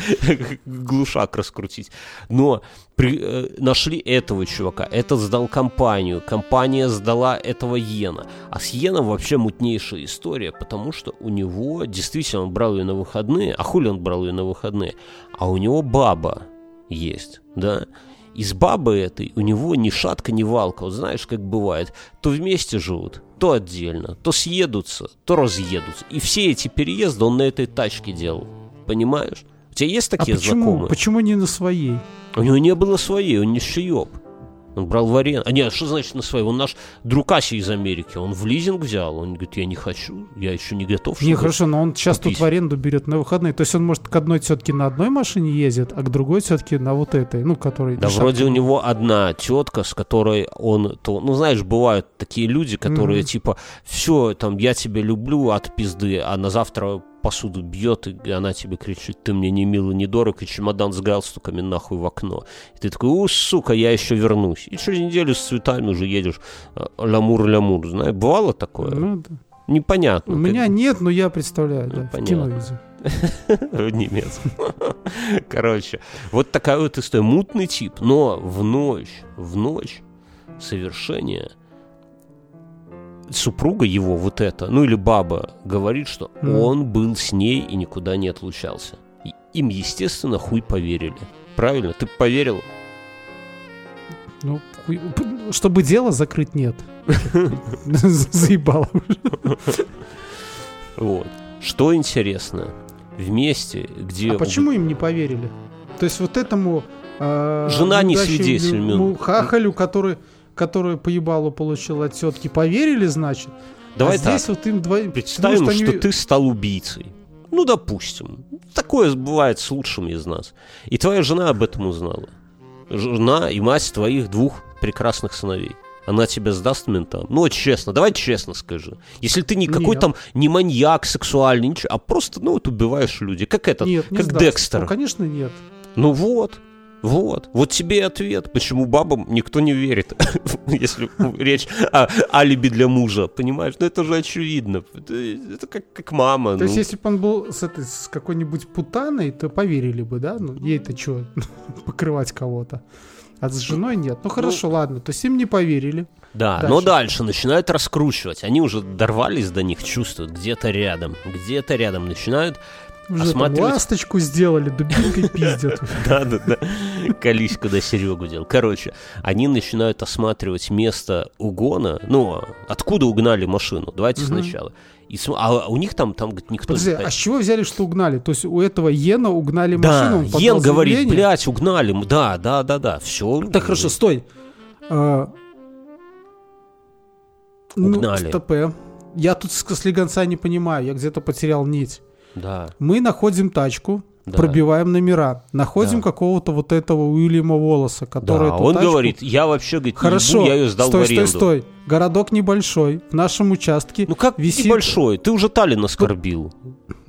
глушак раскрутить. Но при- э, нашли этого чувака. Этот сдал компанию. Компания сдала этого Йена. А с Йеном вообще мутнейшая история, потому что у него действительно он брал ее на выходные. А хули он брал ее на выходные? А у него баба есть, да? И с бабой этой у него ни шатка, ни валка. Вот знаешь, как бывает. То вместе живут, то отдельно. То съедутся, то разъедутся. И все эти переезды он на этой тачке делал. Понимаешь? У тебя есть А такие почему? знакомые? Почему не на своей? У него не было своей, он не шиёб. Он брал в аренду. А нет, что значит на своей? Он наш друг Ася из Америки. Он в лизинг взял. Он говорит, я не хочу, я еще не готов. Не, хорошо, но он сейчас купить. тут в аренду берет на выходные. То есть он может к одной тетке на одной машине ездит, а к другой тетке на вот этой, ну, которой... Да на вроде у него одна тетка, с которой он, то, ну знаешь, бывают такие люди, которые Мгм. типа, все, там, я тебя люблю от пизды, а на завтра посуду бьет, и она тебе кричит, ты мне не мил и не дорог, и чемодан с галстуками нахуй в окно. И ты такой, у, сука, я еще вернусь. И через неделю с цветами уже едешь э, лямур-лямур, знаешь, бывало такое? Ну, да. Непонятно. У меня нет, но я представляю, Ну, да, в понятно. кино в немецком. Короче, вот такая вот история. Мутный тип, но в ночь, в ночь совершения супруга его, вот эта, ну или баба, говорит, что Мгм. он был с ней и никуда не отлучался. И им, естественно, хуй поверили. Правильно? Ты поверил? Ну, хуй- чтобы дело закрыть, нет. Заебало. Вот. Что интересно, в месте, где... А почему им не поверили? То есть вот этому... э, Жена не свидетель. Хахалю, который, который по ебалу получил от тетки, поверили, значит? Давай а здесь так. вот им двоим... Представим, потому что, они- ты стал убийцей. Ну, допустим. Такое бывает с лучшим из нас. И твоя жена об этом узнала. Жена и мать твоих двух прекрасных сыновей. Она тебя сдаст ментам. Ну, вот честно, давай честно скажи. Если ты никакой Нет. там не маньяк сексуальный, ничего, а просто, ну, вот убиваешь людей. Как этот, Нет, не как сдаст. Декстер. Ну, конечно, нет. Ну вот, вот. Вот тебе и ответ, почему бабам никто не верит, если речь о алиби для мужа, понимаешь? Ну это же очевидно. Это, как, как мама. То есть, ну. если бы он был с, этой, с какой-нибудь путаной, то поверили бы, да? Ну, ей-то что, покрывать кого-то. А с женой нет. Ну, хорошо, ладно. То есть им не поверили. Да, дальше. но дальше начинают раскручивать. Они уже дорвались до них, чувствуют где-то рядом, где-то рядом начинают Уже там ласточку сделали, дубинкой пиздят. Да, да, да. Серегу делал. Короче, они начинают осматривать место угона. Ну, откуда угнали машину? Давайте сначала. И см- а у них там, там говорит, никто Подожди, не а с чего взяли, что угнали? То есть у этого Йена угнали Да, машину? подал Йен говорит, блядь, угнали. Да, да, да, да. Все. Так, хорошо, стой. А, ну, Угнали. СТП. Я тут с слегонца не понимаю, я где-то потерял нить. Да, Мы находим тачку, да. пробиваем номера, находим Да. какого-то вот этого Уильяма Волоса, который Да, эту он тачку- говорит, я вообще, говорит, не Хорошо, я ее сдал стой, в аренду. стой, стой. Городок небольшой, в нашем участке. Ну как Висит- небольшой? Ты уже Таллин оскорбил.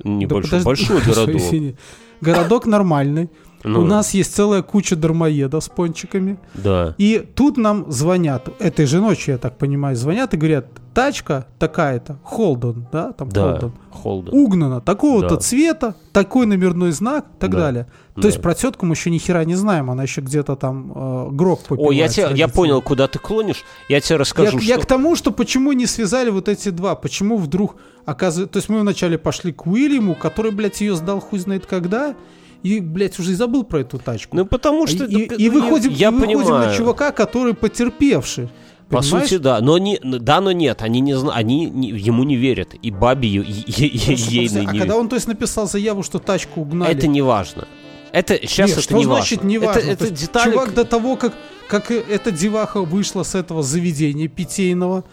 Да Небольшой, подожди, большой городок. извини. Городок нормальный. Ну, У нас есть целая куча дармоедов с пончиками. Да. И тут нам звонят, этой же ночью, я так понимаю, звонят и говорят, тачка такая-то, Холден, да, там Да, Холден, Холден. угнана, такого-то Да. цвета, такой номерной знак и так Да. далее. То Да. есть про тетку мы еще ни хера не знаем, она еще где-то там э, грок попивает. О, я, тебя, я понял, куда ты клонишь. Я тебе Я, расскажу, я что... к тому, что почему не связали вот эти два, почему вдруг оказывается... То есть мы вначале пошли к Уильяму, который, блядь, ее сдал хуй знает когда, и, блядь, уже и забыл про эту тачку. Ну, потому что... и, это- и ну, выходим, я и выходим на чувака, который потерпевший. По Понимаешь? сути, да. Но не, да, но нет. Они не зна- они не- ему не верят. И бабе е- е- е- Слушай, ейной а не когда он, то есть, написал заяву, что тачку угнали... Это не важно. Это сейчас Нет, это что не значит важно. не важно? Это, это детали. Чувак до того, как, как эта деваха вышла с этого заведения питейного,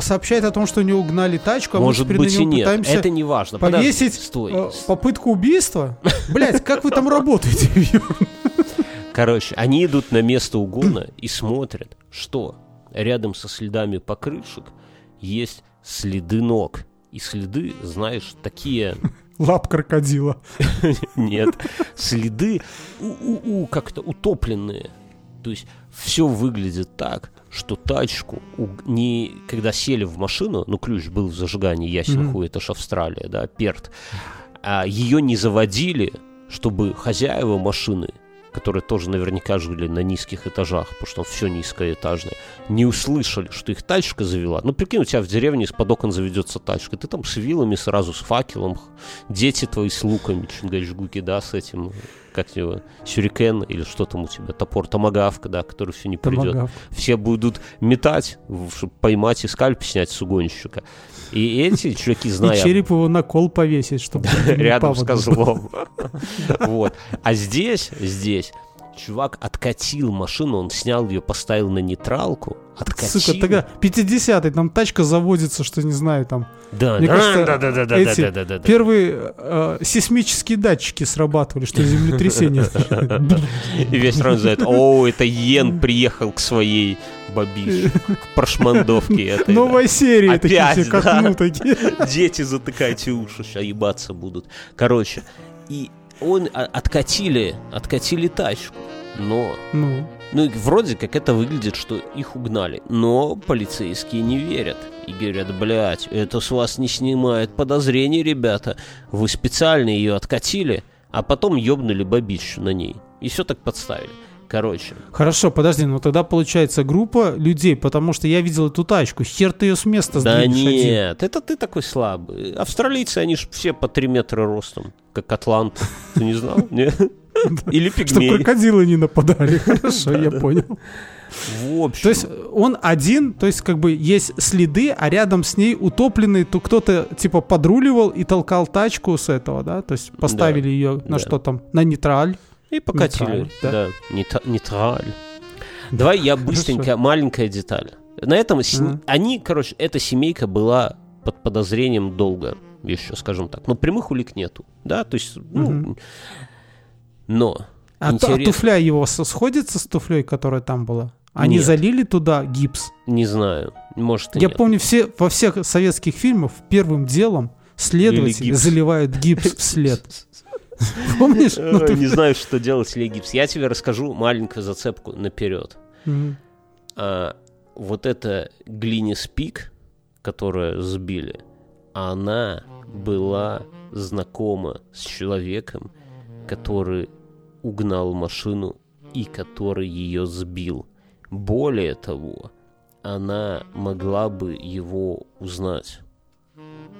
сообщает о том, что него угнали тачку, а Может мы теперь быть на и нет. пытаемся Это не важно. повесить Подожди, стой. э, попытку убийства. Блять, как вы там работаете? Короче, они идут на место угона и смотрят, что рядом со следами покрышек есть следы ног. И следы, знаешь, такие... Лап крокодила. Нет. Следы у, у- у- как-то утопленные. То есть все выглядит так, что тачку, не, когда сели в машину, ну ключ был в зажигании, ясен Мгм. хуй, это ж Австралия, да, перт, а ее не заводили, чтобы хозяева машины, которые тоже наверняка жили на низких этажах, потому что все низкоэтажное, не услышали, что их тачка завела. Ну, прикинь, у тебя в деревне из-под окон заведется тачка, ты там с вилами сразу, с факелом, дети твои с луками, чингачгуки, да, с этим, как его, сюрикен или что там у тебя, топор, томагавка, да, который все не придет. Томагавк. Все будут метать, чтобы поймать и скальп снять с угонщика. И эти чуваки, И зная череп его на кол повесить, чтобы рядом с козлом. Вот. А здесь, здесь, чувак откатил машину, он снял ее, поставил на нейтралку, откатил. Сука, тогда 50-й, там тачка заводится, что не знаю, там Да, Мне да, кажется, да, да, да, да, эти да, да, да, да. первые э, сейсмические датчики срабатывали, что землетрясение. И весь район знает, о, это Йен приехал к своей бабище, к прошмандовке этой. Новая серия, такие все, как да. ну такие. Дети, затыкайте уши, сейчас ебаться будут. Короче, и он а, откатили, откатили тачку, но Ну, Ну, и вроде как это выглядит, что их угнали. Но полицейские не верят. И говорят, блядь, это с вас не снимает подозрений, ребята. Вы специально ее откатили, а потом ёбнули бабищу на ней. И все так подставили. Короче, хорошо, подожди, ну тогда получается группа людей, потому что я видел эту тачку, хер ты ее с места да сдвинешь один. нет, это ты такой слабый. Австралийцы, они же все по 3 метра ростом, как атлант. Ты не знал? Или Чтобы пигмей. крокодилы не нападали. Хорошо, я понял. В общем, То есть он один, то есть как бы есть следы, а рядом с ней утопленный, то кто-то типа подруливал и толкал тачку с этого, да? То есть поставили ее да. на что там? На нейтраль. И покатили. Нейтраль, да. Да, нейтраль. Давай я быстренько, маленькая деталь. На этом с- они, короче, эта семейка была под подозрением долго, еще, скажем так. Но прямых улик нету, да, то есть, ну, но А, а интересно, туфля его сходится с туфлей, которая там была? Они Нет. залили туда гипс. не знаю, может и Я нет. помню, все, во всех советских фильмах первым делом следователи гипс. заливают гипс в след. Помнишь? Ну, ты- не знаю, что делать с гипс. Я тебе расскажу маленькую зацепку наперед. А, вот эта Глинис Пик, которую сбили, она была знакома с человеком, который угнал машину и который ее сбил. Более того, она могла бы его узнать.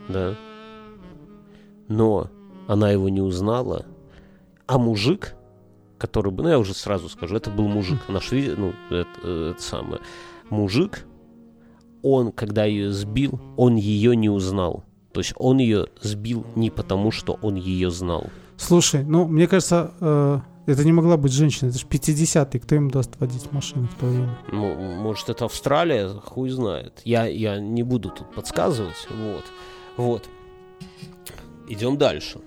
Да? Но она его не узнала, а мужик, который бы, ну я уже сразу скажу, это был мужик, наш, ви- ну это, это самое, мужик, он, когда ее сбил, он ее не узнал. То есть он ее сбил не потому, что он ее знал. Слушай, ну, мне кажется, э, это не могла быть женщина. Это же 50-й. Кто им даст водить машину в то время? Ну, может, это Австралия, хуй знает. Я, я не буду тут подсказывать. Вот. Вот. Идем дальше.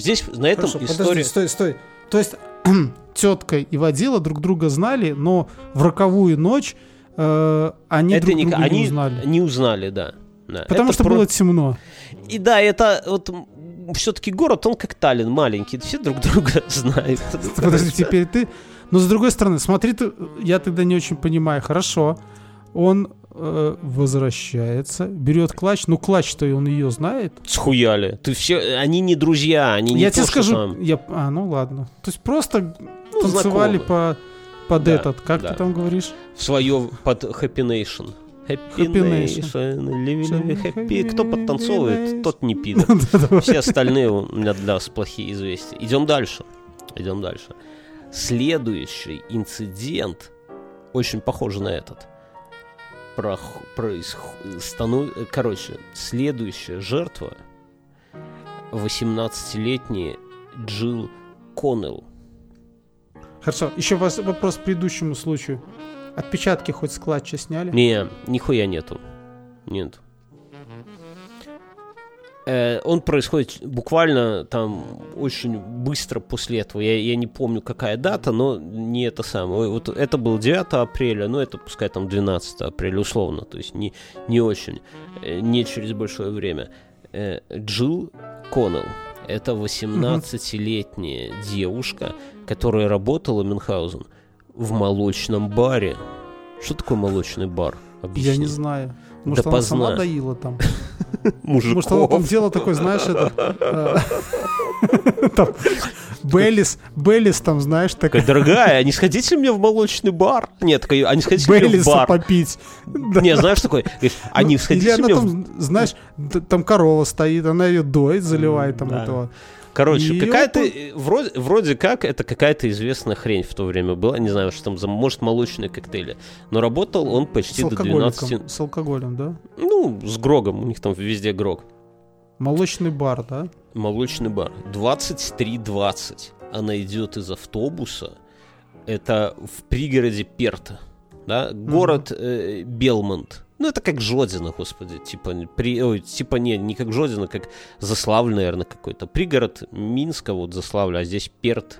Здесь на этом Хорошо, история... подожди, стой, стой. То есть тетка и водила друг друга знали, но в роковую ночь э, они это друг не- друга они не узнали. не узнали, да. Да. Потому Это что про- было темно. И да, это вот все-таки город, он как Таллин маленький, все друг друга знают. Подожди, теперь ты... Но с другой стороны, смотри, я тогда не очень понимаю. Хорошо, он э, возвращается, берет клатч. Ну, клатч-то и он ее знает. Схуяли. Ты все, они не друзья, они не я тебе скажу, там. я, а, ну ладно. То есть просто Ну, танцевали знакомые. по под Да, этот, как да. ты там говоришь? в свое под Happy Nation. Happy, Nation. Live, happy. Кто подтанцовывает, тот не пидор. Все остальные у меня для вас плохие известия. Идем дальше. Идем дальше. Следующий инцидент очень похож на этот. Прох- происх- стану- Короче, следующая жертва 18-летняя Джилл Коннелл. Хорошо, еще вопрос к предыдущему случаю. Отпечатки хоть с клатча сняли? Не, нихуя нету. Нет. Э, он происходит буквально там очень быстро после этого. Я, я не помню, какая дата, но не это самое. Вот это было 9 апреля, но это пускай там 12 апреля условно. То есть не, не очень, э, не через большое время. Э, Джилл Коннелл. Это 18-летняя девушка, которая работала, Мюнхгаузен, в молочном баре. Что такое молочный бар? Я Объясни. не знаю. Может, она Допоздна. сама доила там? Мужиков. Может, она там делала такой, знаешь, этот... э, там, Беллис, Беллис там, знаешь, Такая, дорогая, а не сходите мне в молочный бар? Нет, такая, а не сходите ли мне в Беллиса бар? попить. Да. Не, знаешь, такой, а не Ну, сходите Или она мне в... там, знаешь, т- там корова стоит, она ее доит, заливает там Да. этого. Короче, И какая-то, э, вроде, вроде как, это какая-то известная хрень в то время была, не знаю, что там за, может, молочные коктейли. Но работал он почти до 12... алкоголиком, с алкоголем, да? Ну, с Грогом, у них там везде Грог. Молочный бар, да? Молочный бар. 23.20. Она идет из автобуса. Это в пригороде Перта. Да? Город э, Белмонт. Ну, это как Жодина, господи. Типа, при, ой, типа не, не как Жодина, как Заславль, наверное, какой-то. Пригород Минска, вот Заславль, а здесь Перт.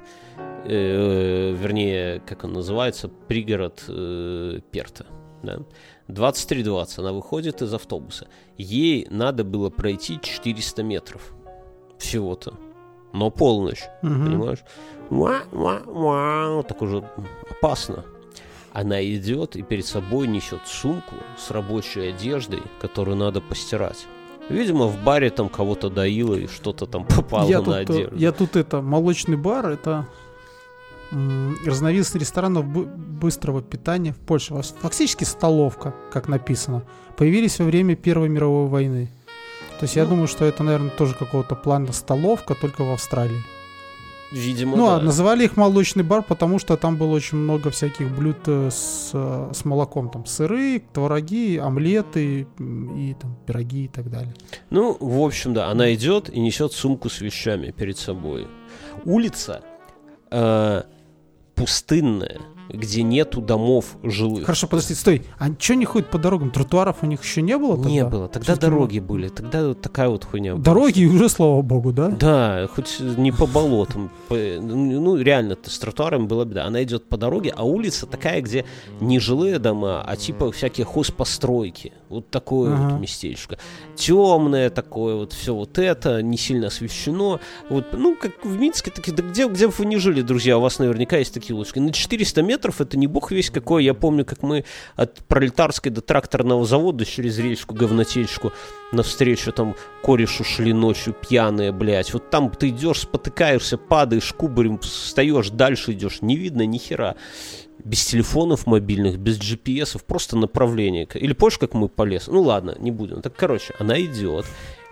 э, вернее, как он называется, пригород э, Перта. Да? 23.20 она выходит из автобуса. Ей надо было пройти 400 метров. Всего-то. Но полночь, Мгм. понимаешь? Уа-уа-уа. Так уже опасно. Она идет и перед собой несет сумку с рабочей одеждой, которую надо постирать. Видимо, в баре там кого-то доило и что-то там попало я, на тут, э, одежду. я тут это, молочный бар, это разновидность ресторанов бы- быстрого питания в Польше. Фактически столовка, как написано. Появились во время Первой мировой войны. То есть я Ну. думаю, что это, наверное, тоже какого-то плана столовка, только в Австралии. Видимо, Ну, да. а называли их молочный бар, потому что там было очень много всяких блюд э, с, э, с молоком. Там сыры, твороги, омлеты и там пироги и так далее. Ну, в общем, да, она идет и несет сумку с вещами перед собой. Улица э, пустынная, где нету домов жилых. Хорошо, подожди, стой. А что не ходят по дорогам? Тротуаров у них еще не было тогда? Не было. Тогда Всё-таки дороги были. Тогда вот такая вот хуйня. была. Дороги уже, слава богу, да? Да, хоть не по болотам. по- ну, реально, с тротуаром была беда. Она идет по дороге, а улица такая, где не жилые дома, а типа всякие хозпостройки. Вот такое Ага. вот местечко. Темное такое, вот все вот это, не сильно освещено. Вот, ну, как в Минске, такие, да где, где бы вы не жили, друзья, у вас наверняка есть такие улочки. На 400 метров это не бог весь какой. Я помню, как мы от пролетарской до тракторного завода через речку, говнотечку, навстречу там корешу шли ночью пьяные, блядь. Вот там ты идешь, спотыкаешься, падаешь, кубарем встаешь, дальше идешь, не видно ни хера. Без телефонов мобильных, без GPS, просто направление. Или помнишь, как мы по лесу? Ну ладно, не будем. Так, короче, она идет,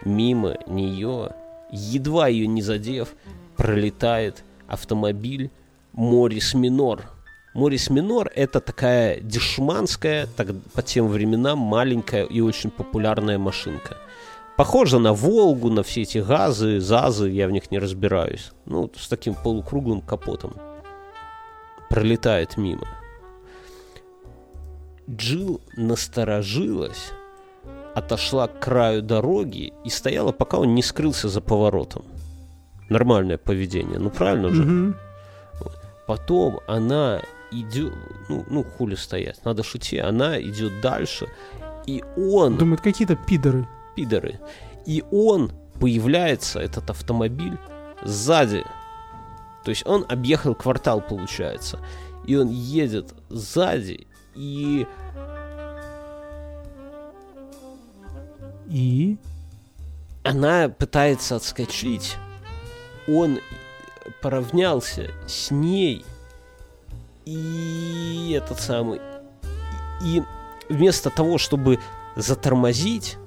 мимо нее едва ее не задев, пролетает автомобиль Морис Минор. Морис Минор это такая дешманская, так, по тем временам маленькая и очень популярная машинка. Похожа на Волгу, на все эти газы, ЗАЗы, я в них не разбираюсь. Ну, с таким полукруглым капотом. Пролетает мимо. Джилл насторожилась, отошла к краю дороги и стояла, пока он не скрылся за поворотом. Нормальное поведение, ну правильно же? Мгм. Потом она идет, ну, ну хули стоять, надо шутить, она идет дальше, и он, Думают, какие-то пидоры. пидоры, и он появляется, этот автомобиль, сзади. То есть он объехал квартал, получается. И он едет сзади, и И... она пытается отскочить. Он поравнялся с ней. И этот самый... И вместо того, чтобы затормозить,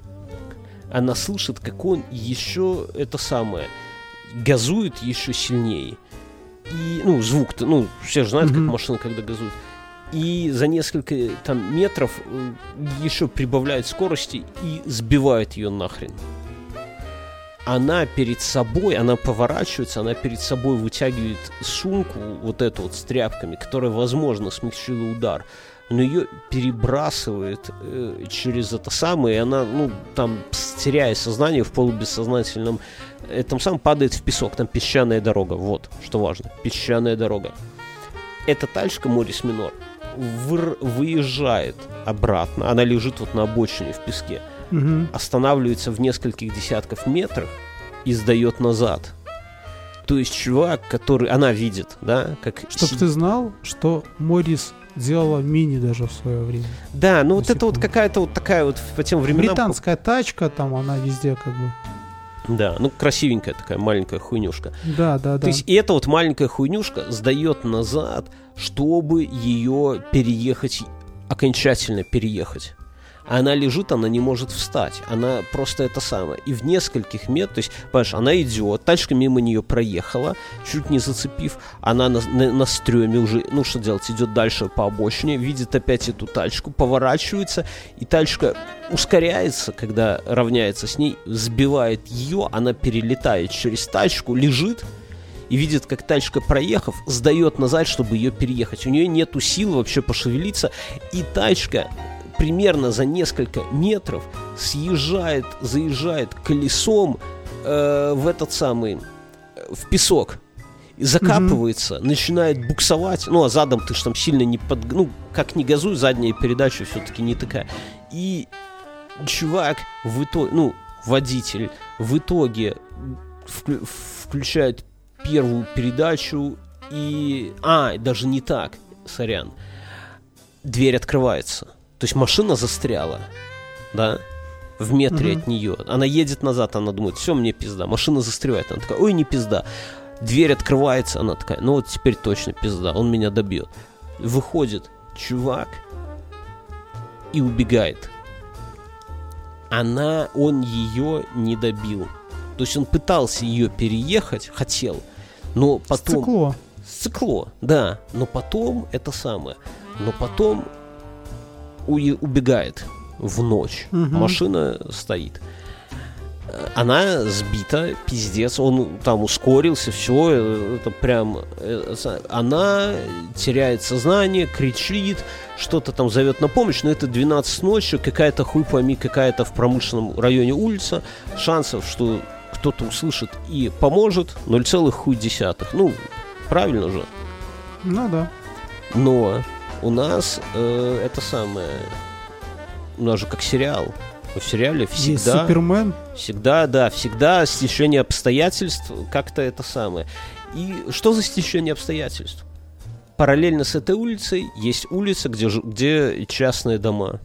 она слышит, как он еще это самое газует еще сильнее. И, ну, звук-то, ну, все же знают, Мгм. как машина, когда газует. И за несколько там метров э, еще прибавляет скорости и сбивает ее нахрен. Она перед собой, она поворачивается, она перед собой вытягивает сумку, вот эту вот с тряпками, которая, возможно, смягчила удар, но ее перебрасывает э, через это самое, и она, ну, там, теряя сознание в полубессознательном, этом самом падает в песок, там песчаная дорога, вот, что важно, песчаная дорога. Эта тачка Морис Минор выр- выезжает обратно, она лежит вот на обочине в песке, Мгм. останавливается в нескольких десятков метрах и сдает назад. То есть чувак, который... Она видит, да, как... Чтоб си- ты знал, что Морис делала мини даже в свое время. Да, ну вот на это вот секунду. какая-то вот такая вот по тем временам... Британская тачка, там она везде как бы. Да, ну красивенькая такая маленькая хуйнюшка. Да, да, да. То есть и эта вот маленькая хуйнюшка сдает назад, чтобы ее переехать, окончательно переехать. Она лежит, она не может встать. Она просто это самое. И в нескольких метрах, то есть, понимаешь, она идет, тачка мимо нее проехала, чуть не зацепив. Она на, на, на стреме уже, ну что делать, идет дальше по обочине, видит опять эту тачку, поворачивается, и тачка ускоряется, когда равняется с ней, сбивает ее, она перелетает через тачку, лежит, и видит, как тачка, проехав, сдает назад, чтобы ее переехать. У нее нету сил вообще пошевелиться, и тачка примерно за несколько метров съезжает, заезжает колесом э, в этот самый, э, в песок. И закапывается, начинает буксовать. Ну, а задом ты ж там сильно не под... Ну, как не газуй, задняя передача все-таки не такая. И чувак в итоге, ну, водитель в итоге вклю- включает первую передачу и... А, даже не так, сорян. Дверь открывается. То есть машина застряла, да, в метре Мгм. от нее. Она едет назад, она думает, все, мне пизда. Машина застревает. Она такая, ой, не пизда. Дверь открывается, она такая, ну вот теперь точно пизда, он меня добьет. Выходит чувак и убегает. Она, он ее не добил. То есть он пытался ее переехать, хотел, но потом... Стекло. Стекло, да. Но потом это самое. Но потом убегает в ночь. Мгм. Машина стоит. Э, Она сбита, пиздец, он там ускорился, все, это прям... э, Она теряет сознание, кричит, что-то там зовет на помощь, но это 12 ночи, какая-то хуй пойми, какая-то в промышленном районе улица, шансов, что кто-то услышит и поможет, 0,1. Ну, правильно же. Ну да. Но у нас э, это самое... У нас же как сериал. В сериале Есть всегда... Супермен. Всегда, да, всегда стечение обстоятельств как-то это самое. И что за стечение обстоятельств? Параллельно с этой улицей есть улица, где, где частные дома.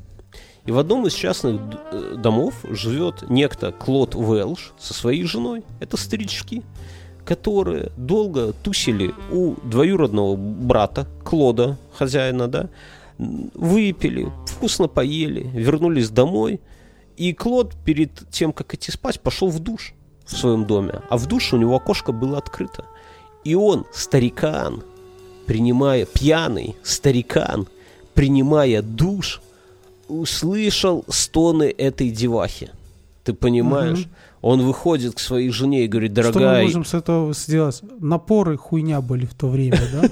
И в одном из частных э, домов живет некто Клод Уэлш со своей женой. Это старички, которые долго тусили у двоюродного брата Клода, хозяина, да, выпили, вкусно поели, вернулись домой, и Клод перед тем, как идти спать, пошел в душ. в своем доме, а в душе у него окошко было открыто. И он, старикан, принимая, пьяный старикан, принимая душ, услышал стоны этой девахи. Ты понимаешь? Мгм. Он выходит к своей жене и говорит, Что мы дорогая, можем с этого сделать? Напоры хуйня были в то время, да?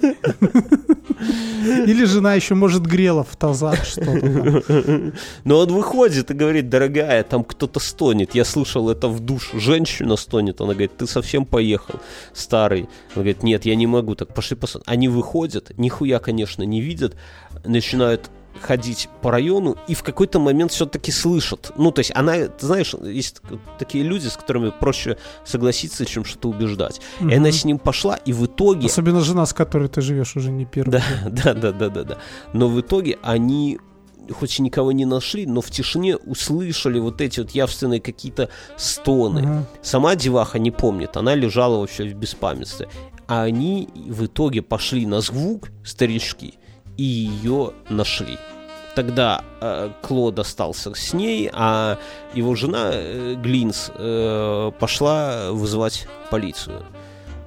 Или жена еще, может, грела в тазах что-то. Но он выходит и говорит, дорогая, там кто-то стонет. Я слышал это в душ. Женщина стонет. Она говорит, ты совсем поехал, старый. Он говорит, нет, я не могу. Так пошли посмотрим. Они выходят, нихуя, конечно, не видят. Начинают ходить по району и в какой-то момент все-таки слышат. Ну, то есть она, ты знаешь, есть такие люди, с которыми проще согласиться, чем что-то убеждать. И она с ним пошла, и в итоге... Особенно жена, с которой ты живешь уже не первый. Да, да, да, да, да, да. Но в итоге они хоть и никого не нашли, но в тишине услышали вот эти вот явственные какие-то стоны. Ага. Сама деваха не помнит, она лежала вообще в беспамятстве. А они в итоге пошли на звук, старички, и ее нашли. Тогда э, Клод остался с ней, а его жена э, Глинс э, пошла вызывать полицию.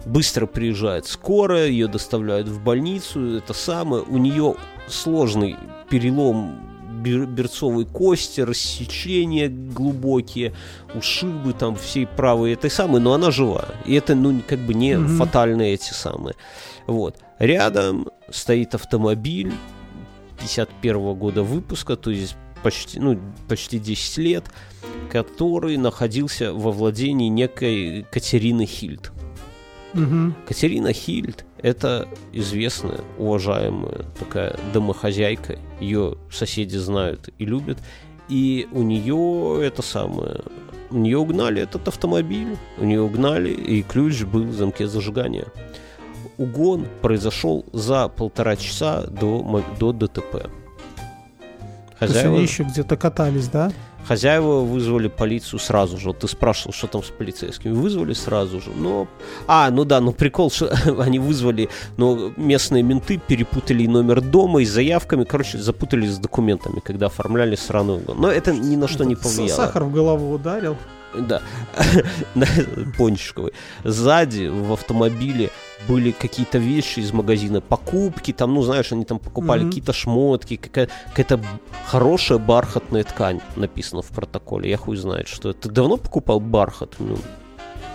Быстро приезжает скорая, ее доставляют в больницу. Это самое. У нее сложный перелом бер- берцовой кости, рассечения глубокие, ушибы там всей правой этой самой, но она жива. И это, ну, как бы не Мгм. фатальные эти самые. Вот. Рядом стоит автомобиль 51 года выпуска, то есть почти, ну, почти 10 лет, который находился во владении некой Катерины Хильд. Мгм. Катерина Хильд – это известная, уважаемая такая домохозяйка. Ее соседи знают и любят. И у нее это самое... У нее угнали этот автомобиль, у нее угнали, и ключ был в замке зажигания. Угон произошел за полтора часа до, до ДТП. То есть Хозяева, они еще где-то катались, да? хозяева вызвали полицию сразу же. Вот ты спрашивал, что там с полицейскими. Вызвали сразу же. Но... А, ну да, ну прикол, что они вызвали, но местные менты перепутали номер дома, и заявками. Короче, запутались с документами, когда оформляли сраный угон. Но это ни на что не повлияло. Сахар в голову ударил. Да, пончиковый. Сзади в автомобиле были какие-то вещи из магазина, покупки, там, ну, знаешь, они там покупали Мгм. какие-то шмотки, какая- какая-то хорошая бархатная ткань написано в протоколе. Я хуй знает, что это. Ты давно покупал бархат? Ну,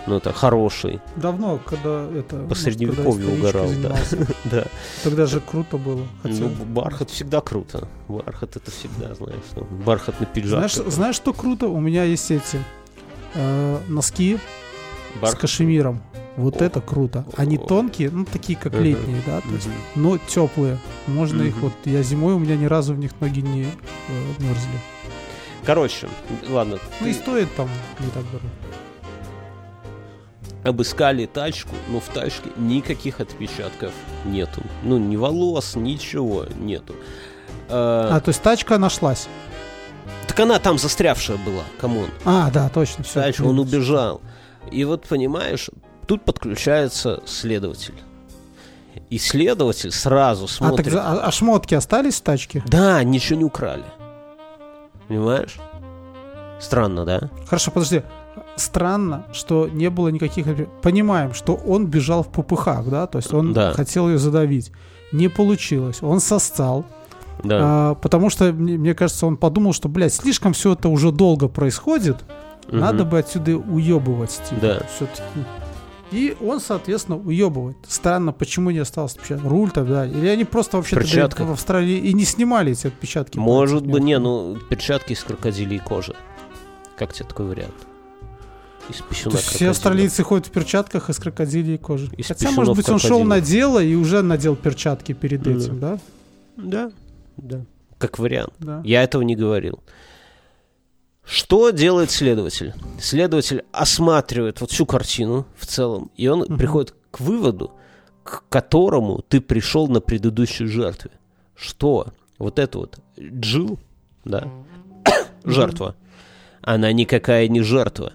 ну это хороший. Давно, когда это... По средневековью угорал, да. Да. Тогда же круто было. Хотя- Ну, бархат всегда круто. Бархат это всегда, знаешь. ну, Бархатный пиджак. знаешь, знаешь, что круто? У меня есть эти э, носки с бархат- кашемиром. Вот О. это круто. Они О. тонкие, ну такие как летние, да, то есть, но теплые. Можно их вот. Я зимой у меня ни разу в них ноги не э, мерзли. Короче, ладно. Ну ты- и стоит там не так дорого. обыскали тачку, но в тачке никаких отпечатков нету. Ну, ни волос, ничего нету. Э, А, то есть тачка нашлась. Так она там застрявшая была, come on. А, да, точно, все. Дальше он убежал. И вот, понимаешь, тут подключается следователь. И следователь сразу А, смотрит. так, за- а, а шмотки остались в тачке? Да, ничего не украли. Понимаешь? Странно, да? Хорошо, подожди. Странно, что не было никаких... Понимаем, что он бежал в попыхах, да? То есть он Да. хотел ее задавить. Не получилось. Он сосцал. Да. А, потому что, мне, мне кажется, он подумал, что, блядь, слишком все это уже долго происходит. Мгм. Надо бы отсюда уебывать. Типа, Да. все-таки. И он, соответственно, уебывает. Странно, почему не остался отпечаток? Руль тогда. Или они просто вообще в Австралии и не снимали эти отпечатки. Может пальцев, быть, не, ну, перчатки из крокодилей кожи. Как тебе такой вариант? Из писюна То есть все австралийцы ходят в перчатках из крокодилей кожи. Из Хотя, может быть, он шел крокодила. на дело и уже надел перчатки перед Да. этим, да? Да, да. Как вариант. Да. Я этого не говорил. Что делает следователь? Следователь осматривает вот всю картину в целом, и он Мгм. приходит к выводу, к которому ты пришел на предыдущей жертве. Что вот это вот Джил, да, жертва, она никакая не жертва,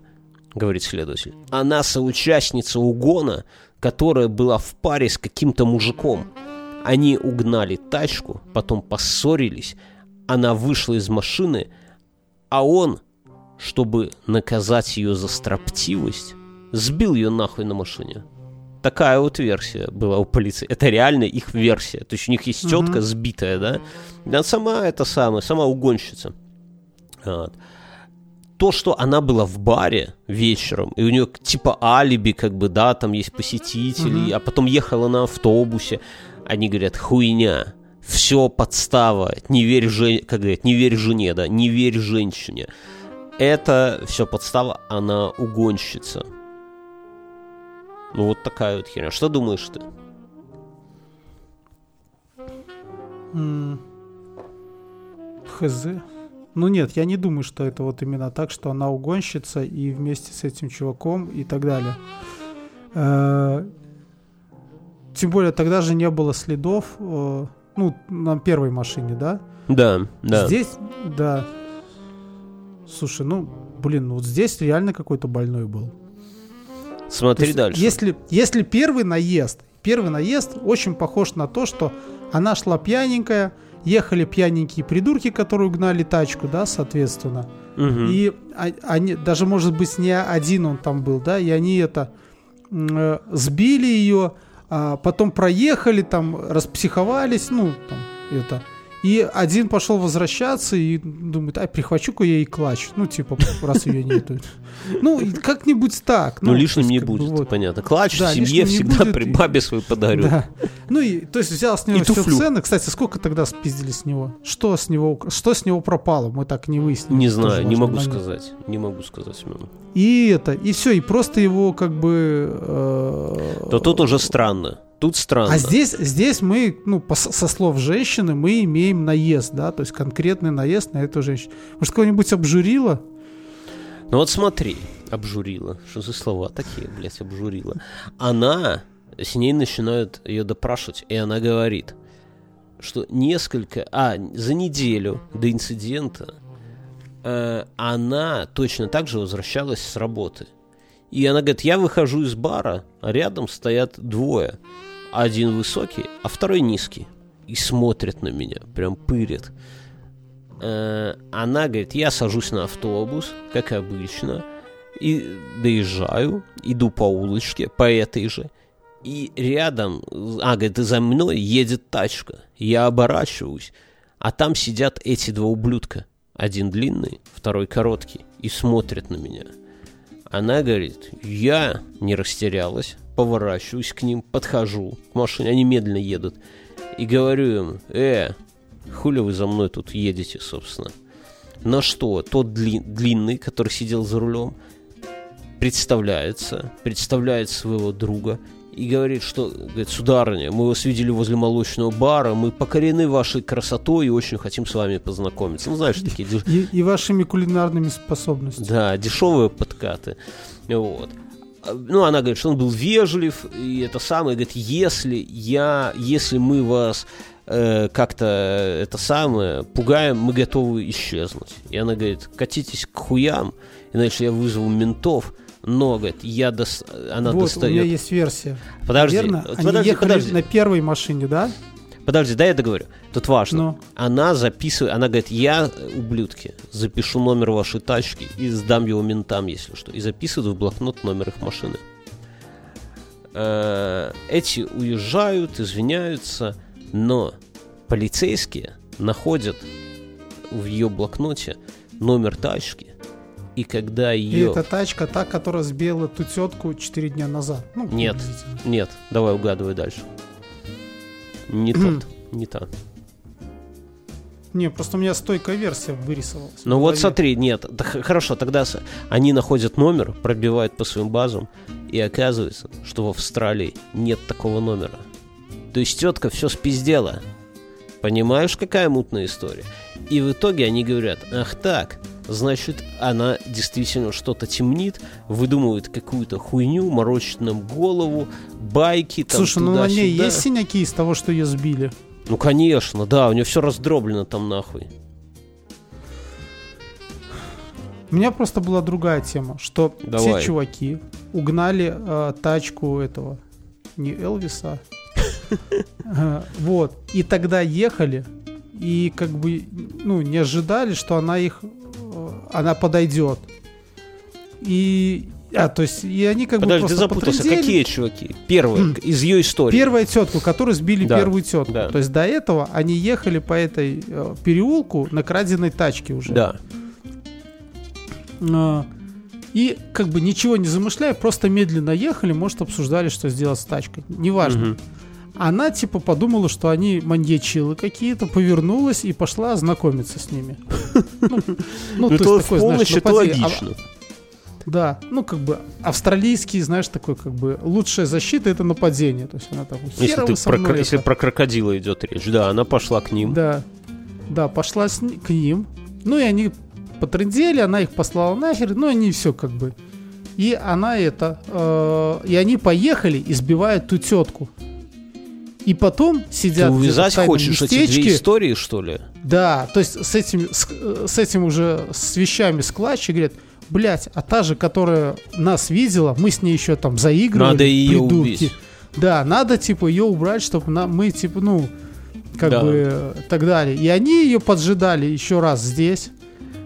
говорит следователь. Она соучастница угона, которая была в паре с каким-то мужиком. Они угнали тачку, потом поссорились, она вышла из машины, а он, чтобы наказать ее за строптивость, сбил ее нахуй на машине. Такая вот версия была у полиции. Это реально их версия. То есть у них есть тетка Мгм. сбитая, да? Она сама это самая, сама угонщица. Вот. То, что она была в баре вечером, и у нее типа алиби, как бы, да, там есть посетители, Мгм. а потом ехала на автобусе, они говорят, хуйня, все подстава, не верь, жен... как говорят, не верь жене, да, не верь женщине. Это все подстава, она угонщица. Ну вот такая вот херня. Что думаешь ты? Хз. Ну нет, я не думаю, что это вот именно так, что она угонщица и вместе с этим чуваком и так далее. Тем более тогда же не было следов, э, ну, на первой машине, да? Да, да. Здесь, да. Слушай, ну, блин, ну вот здесь реально какой-то больной был. Смотри есть, дальше. Если, если первый наезд, первый наезд очень похож на то, что она шла пьяненькая, ехали пьяненькие придурки, которые угнали тачку, да, соответственно. Мгм. И а- они, даже, может быть, не один он там был, да, и они это э, сбили ее, а потом проехали, там, распсиховались, ну, там, это. И один пошел возвращаться и думает, ай, прихвачу-ка я и клатч. Ну, типа, раз ее нету. Ну, как-нибудь так. Ну, то лишним не будет, понятно. Клатч Да, в семье всегда при бабе свою подарю. Да. Ну и, то есть взял с него все цены. Кстати, сколько тогда спиздили с него? Что с него, что с него пропало? Мы так не выяснили. Не знаю, не могу сказать. Не могу сказать, Семен. И это, и все, и просто его как бы... э, То тут уже странно. Тут странно. А здесь, здесь мы, ну, по- со слов женщины, мы имеем наезд, да, то есть конкретный наезд на эту женщину. Может, кого-нибудь обжурила? Ну вот смотри, обжурила. Что за слова такие, блядь, обжурила. Она, с ней начинают ее допрашивать, и она говорит, что несколько, а, за неделю до инцидента э, она точно так же возвращалась с работы. И она говорит, я выхожу из бара, а рядом стоят двое. Один высокий, а второй низкий. И смотрят на меня, прям пырят. Э, она говорит, я сажусь на автобус, как обычно, и доезжаю, иду по улочке, по этой же, и рядом, а, говорит, за мной едет тачка. Я оборачиваюсь, а там сидят эти два ублюдка. Один длинный, второй короткий, и смотрят на меня. Она говорит, я не растерялась, поворачиваюсь к ним, подхожу к машине, они медленно едут, и говорю им, э, хули вы за мной тут едете, собственно. На что тот дли- длинный, который сидел за рулем, представляется, представляет своего друга и говорит, что, говорит, сударыня, мы вас видели возле молочного бара, мы покорены вашей красотой и очень хотим с вами познакомиться. Ну, знаешь, такие И, и вашими кулинарными способностями. да, дешевые подкаты. Вот. Ну, она говорит, что он был вежлив, и это самое, говорит, если я, если мы вас э, как-то это самое пугаем, мы готовы исчезнуть. И она говорит, катитесь к хуям, иначе я вызову ментов. Но, говорит, я дос... она вот, достает... у меня есть версия. Подожди, Верно? вот Они подожди, ехали подожди, на первой машине, да? Подожди, да, я договорю. Тут важно. Ну. Она записывает, она говорит, я, ублюдки, запишу номер вашей тачки и сдам его ментам, если что. И записывает в блокнот номер их машины. Э, Эти уезжают, извиняются, но полицейские находят в ее блокноте номер тачки, и когда И ее... эта тачка, та, которая сбила ту тетку 4 дня назад. Ну, Нет. Нет, давай угадывай дальше. Не тот, не та. Не, просто у меня стойкая версия вырисовалась. Ну вот смотри, нет, да хорошо, тогда они находят номер, пробивают по своим базам, и оказывается, что в Австралии нет такого номера. То есть тетка все спиздела. Понимаешь, какая мутная история? И в итоге они говорят, ах так, значит, она действительно что-то темнит, выдумывает какую-то хуйню, морочит нам голову, байки там Слушай, ну на ней есть синяки из того, что ее сбили? Ну, конечно, да, у нее все раздроблено там нахуй. У меня просто была другая тема, что Давай. все чуваки угнали э, тачку этого, не Элвиса, э, вот, и тогда ехали, и как бы, ну, не ожидали, что она их, она подойдет. И А, то есть, и они как Подожди, бы ты просто запутался. потрындели. Какие чуваки? Первые, из ее истории. Первая тетку, которую сбили Да, первую тетку. да. То есть до этого они ехали по этой э, переулку на краденой тачке уже. Да. А, И как бы ничего не замышляя, просто медленно ехали, может, обсуждали, что сделать с тачкой. Неважно. Мгм. Она типа подумала, что они маньячилы какие-то, повернулась и пошла знакомиться с ними. Ну, Ну, то это есть такой, знаешь, напади- а- логично. Да, ну как бы австралийский, знаешь, такой как бы лучшая защита это нападение. То есть она там Если, «Хера ты про, кро- если это». про крокодила идет речь, да, она пошла к ним. Да, да, пошла с к ним. Ну и они потрындели, она их послала нахер, ну они все как бы. И она это, э, и они поехали, избивают ту тетку. И потом Ты сидят в увязать хочешь эти две местечке. истории, что ли? Да, то есть с этим, с, с этим уже с вещами с клатча говорят, блять, а та же, которая нас видела, мы с ней еще там заигрывали. Надо ее придурки». убить. Да, надо типа ее убрать, чтобы на, мы типа, ну, как Да. бы э, так далее. И они ее поджидали еще раз здесь,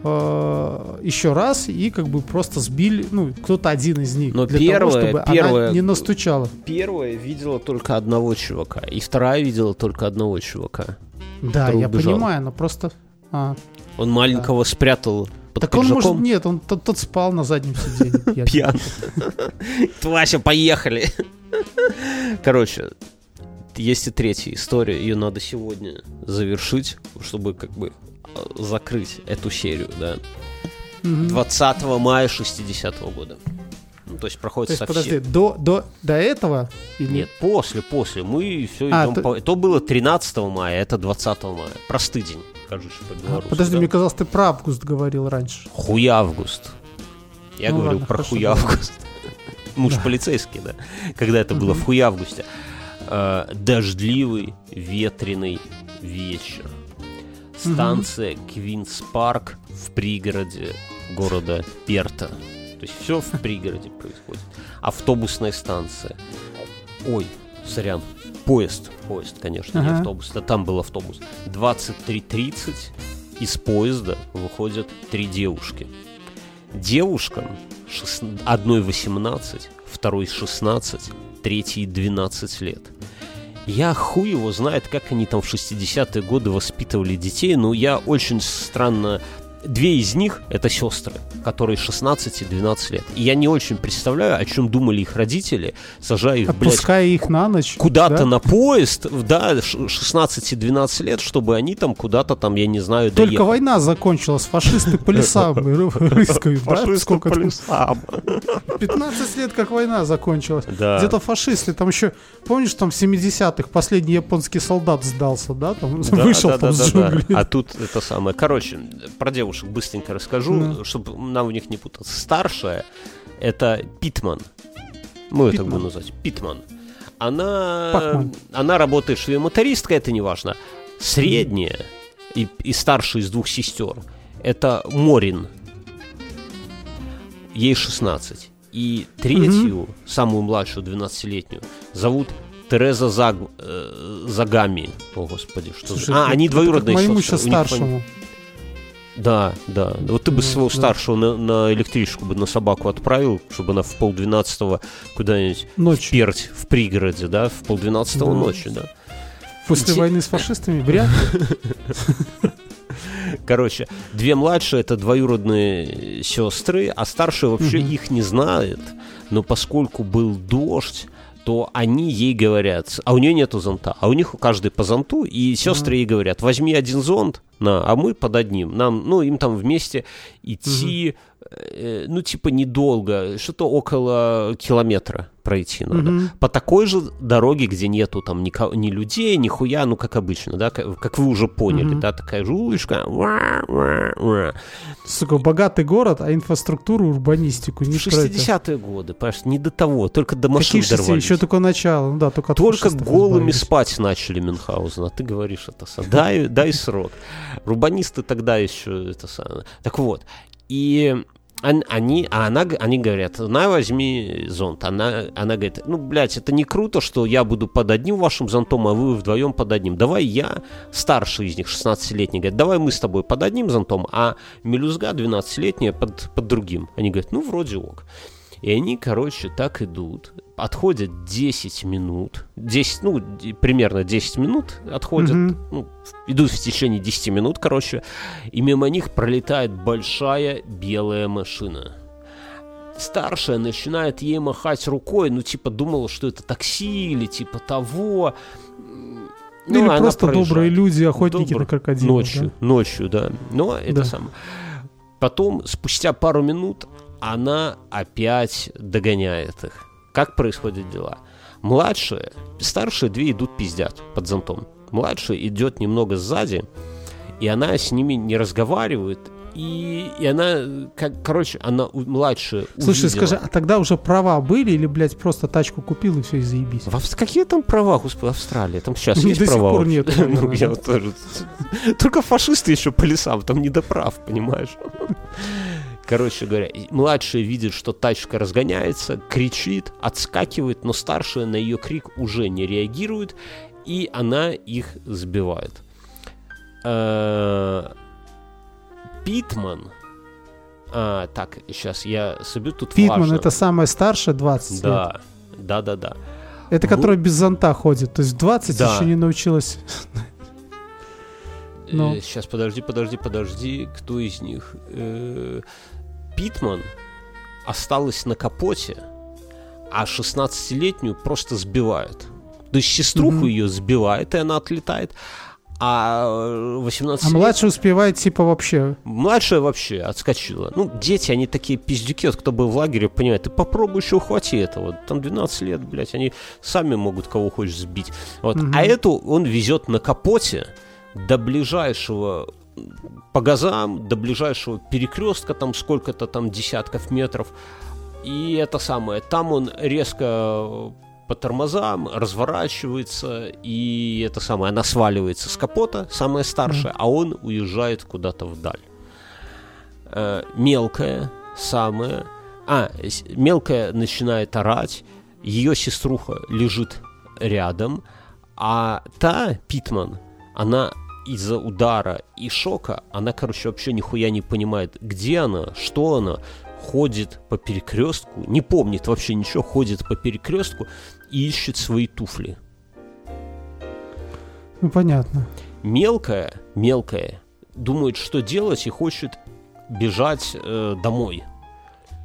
э, еще раз, и как бы просто сбили, ну, кто-то один из них. Но для первое- того, чтобы первое- она не настучала. Первая видела только одного чувака, и вторая видела только одного чувака. Да, я убежал. понимаю, но просто... а. Он маленького спрятал под Так он, пиджаком. может, нет, он тот, тот спал на заднем сиденье. Пьян. Вася, поехали. Короче, есть и третья история. Ее надо сегодня завершить, чтобы как бы закрыть эту серию, да. Мгм. 20 мая 60 года. Ну, то есть проходит То есть, совсем. подожди, до, до, до этого? Или... Нет, после, после. Мы все А, идем то- по... То было 13 мая, это 20 мая. Простый день, короче, по-белорусски. Подожди, да? мне казалось, ты про август говорил раньше. Хуй август. Я Ну говорю ладно, про хуй давай. август. Муж полицейский, да. Когда это было в хуй августе. Э, Дождливый, ветреный вечер. Станция Квинс Парк в пригороде города Перта. То есть все в пригороде происходит. Автобусная станция. Ой, сорян. Поезд. Поезд, конечно, не Ага. автобус. Да там был автобус. 23.30 из поезда выходят три девушки. Девушкам шест- одной 18, второй 16, третьей 12 лет. Я хуй его знает, как они там в 60-е годы воспитывали детей, но я очень странно... Две из них — это сестры, которые 16 и 12 лет. И я не очень представляю, о чем думали их родители, сажая их, блядь, Отпуская их на ночь. куда-то да? на поезд, да, ш- 16 и 12 лет, чтобы они там куда-то там, я не знаю, Только доехали. война закончилась, фашисты по лесам ры- рыскают, да? Сколько там? 15 лет, как война закончилась. Да. Где-то фашисты, там еще, помнишь, там в 70-х последний японский солдат сдался, да? Там Да, вышел да, там да, с да, да. А тут это самое. Короче, про девушек быстренько расскажу, Ну. чтобы нам в них не путаться. Старшая это Питман. Мы это Питман. будем называть. Питман. Она, Пакман. она работает швея-мотористкой, это не важно. Средняя и, и старшая из двух сестер это Морин. Ей 16. И третью, самую младшую, 12-летнюю, зовут Тереза Заг... э, Загами. О, господи, что Слушай, за... А, это- они это двоюродные Моему сестры. еще У них фами- старшему. Да, да. Вот ты бы Ну, своего да. старшего на, на электричку бы на собаку отправил, чтобы она в полдвенадцатого куда-нибудь Ночь. перть в пригороде, да, в полдвенадцатого Да. ночи, да. После Те- войны с фашистами вряд ли. Короче, две младшие это двоюродные сестры, а старшая вообще их не знает. Но поскольку был дождь, то они ей говорят, а у нее нету зонта, а у них у каждой по зонту, и сестры ей говорят, возьми один зонт, на, а мы под одним. Нам, ну, им там вместе идти, э, ну, типа, недолго, что-то около километра пройти надо. Мгм. По такой же дороге, где нету там нико- ни людей, ни хуя, ну, как обычно, да, как, как вы уже поняли, Мгм. да, такая же улочка. Сука, богатый город, а инфраструктуру, урбанистику не В про это. 60-е годы, понимаешь, не до того, только до машин Какие 60 дорвались. Еще только начало, ну да, только Только голыми избавились. спать начали Мюнхгаузен, а ты говоришь это сам. Дай, дай срок. Рубанисты тогда еще это самое. Так вот, и они, а она, они говорят, на, возьми зонт. Она, она говорит, ну, блядь, это не круто, что я буду под одним вашим зонтом, а вы вдвоем под одним. Давай я, старший из них, 16-летний, говорит, давай мы с тобой под одним зонтом, а мелюзга 12-летняя под, под другим. Они говорят, ну, вроде ок. И они, короче, так идут. Отходят 10 минут. 10, ну, примерно 10 минут отходят. Мгм. Ну, идут в течение 10 минут, короче. И мимо них пролетает большая белая машина. Старшая начинает ей махать рукой, ну, типа, думала, что это такси или типа того. Или ну, она просто проезжает. добрые люди, охотники Добр- на крокодилов. Ночью, да? ночью, да. Но это Да. самое. Потом, спустя пару минут, она опять догоняет их. Как происходят дела? Младшие, старшие две идут пиздят под зонтом. Младшая идет немного сзади, и она с ними не разговаривает. И, и она, как, короче, она у- младшая Слушай, увидела- скажи, а тогда уже права были или, блядь, просто тачку купил и все, и заебись? В Авст- Какие там права, господи, Австралия? Там сейчас До есть сих права? пор нет, Ну, я вот тоже. Только фашисты еще по лесам, там не до прав, понимаешь? Короче говоря, младшая видит, что тачка разгоняется, кричит, отскакивает, но старшая на ее крик уже не реагирует, и она их сбивает. Э, Питман. а, так, сейчас я собью тут Питман важно. это самая старшая, 20 лет. Да, да, да, да. Это которая без зонта ходит. То есть в 20 Да. еще не научилась. Ну. сейчас, подожди, подожди, подожди. Кто из них? Э, Питман осталась на капоте, а 16-летнюю просто сбивает. То есть сеструху Мгм. ее сбивает, и она отлетает. А 18 А младшая успевает типа вообще. Младшая вообще отскочила. Ну, дети, они такие пиздюки, вот кто был в лагере, понимает, ты попробуй еще ухвати этого. Там 12 лет, блядь, они сами могут кого хочешь сбить. Вот. Мгм. А эту он везет на капоте до ближайшего по газам, до ближайшего перекрестка, там сколько-то там десятков метров. И это самое, там он резко по тормозам разворачивается, и это самое, она сваливается с капота, самая старшая, а он уезжает куда-то вдаль. Э, мелкая, самая, а, мелкая начинает орать, ее сеструха лежит рядом, а та, Питман, она из-за удара и шока, она, короче, вообще нихуя не понимает, где она, что она, ходит по перекрестку, не помнит вообще ничего, ходит по перекрестку и ищет свои туфли. Ну понятно. Мелкая, мелкая, думает, что делать и хочет бежать э, домой.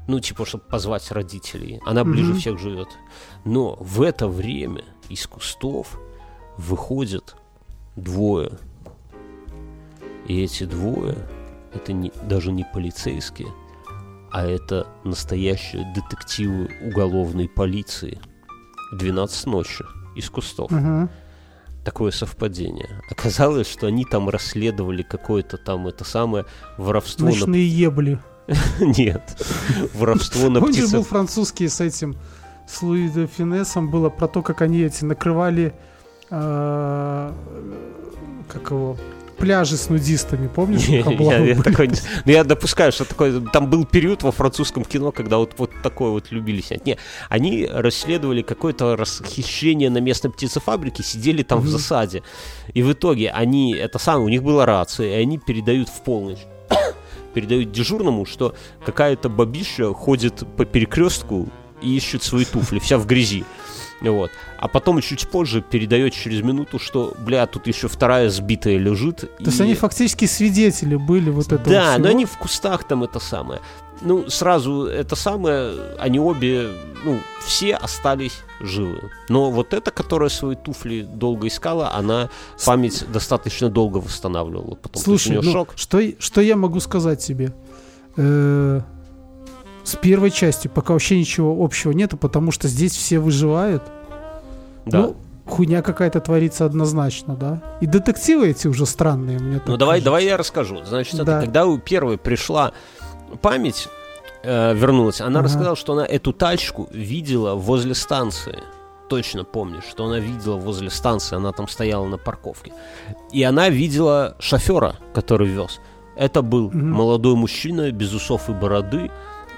Ну, типа, чтобы позвать родителей. Она ближе Мгм. всех живет. Но в это время из кустов выходят двое. И эти двое, это не, даже не полицейские, а это настоящие детективы уголовной полиции. В 12 ночи из кустов Ага. такое совпадение. Оказалось, что они там расследовали какое-то там это самое воровство на... Ночные ебли. Нет. Воровство на Помнишь, был птицах. французский с этим, с Луи де Финесом, было про то, как они эти накрывали, а, как его, пляжи с нудистами, помнишь? Не, Я, я такой ну, я допускаю, что такой, там был период во французском кино, когда вот, вот такое вот любили снять. Не, они расследовали какое-то расхищение на местной птицефабрике, сидели там в Мгм. засаде. И в итоге они, это самое, у них была рация, и они передают в полночь передают дежурному, что какая-то бабища ходит по перекрестку и ищет свои туфли, вся в грязи. Вот. А потом чуть позже передает через минуту, что, бля, тут еще вторая сбитая лежит. То есть они фактически свидетели были вот этого Да, всего? но они в кустах там это самое. Ну, сразу это самое, они обе, ну, все остались живы. Но вот эта, которая свои туфли долго искала, она память достаточно долго восстанавливала. Потом Слушай, ну, шок. что, что я могу сказать тебе? Э, с первой частью пока вообще ничего общего нету, потому что здесь все выживают. Да. Ну, хуйня какая-то творится однозначно, да? И детективы эти уже странные мне Ну давай, кажется. давай я расскажу. Значит, это Да. когда у первой пришла память, э, вернулась, она Ага. рассказала, что она эту тачку видела возле станции. Точно помнишь, что она видела возле станции, она там стояла на парковке. И она видела шофера, который вез. Это был Мгм. молодой мужчина без усов и бороды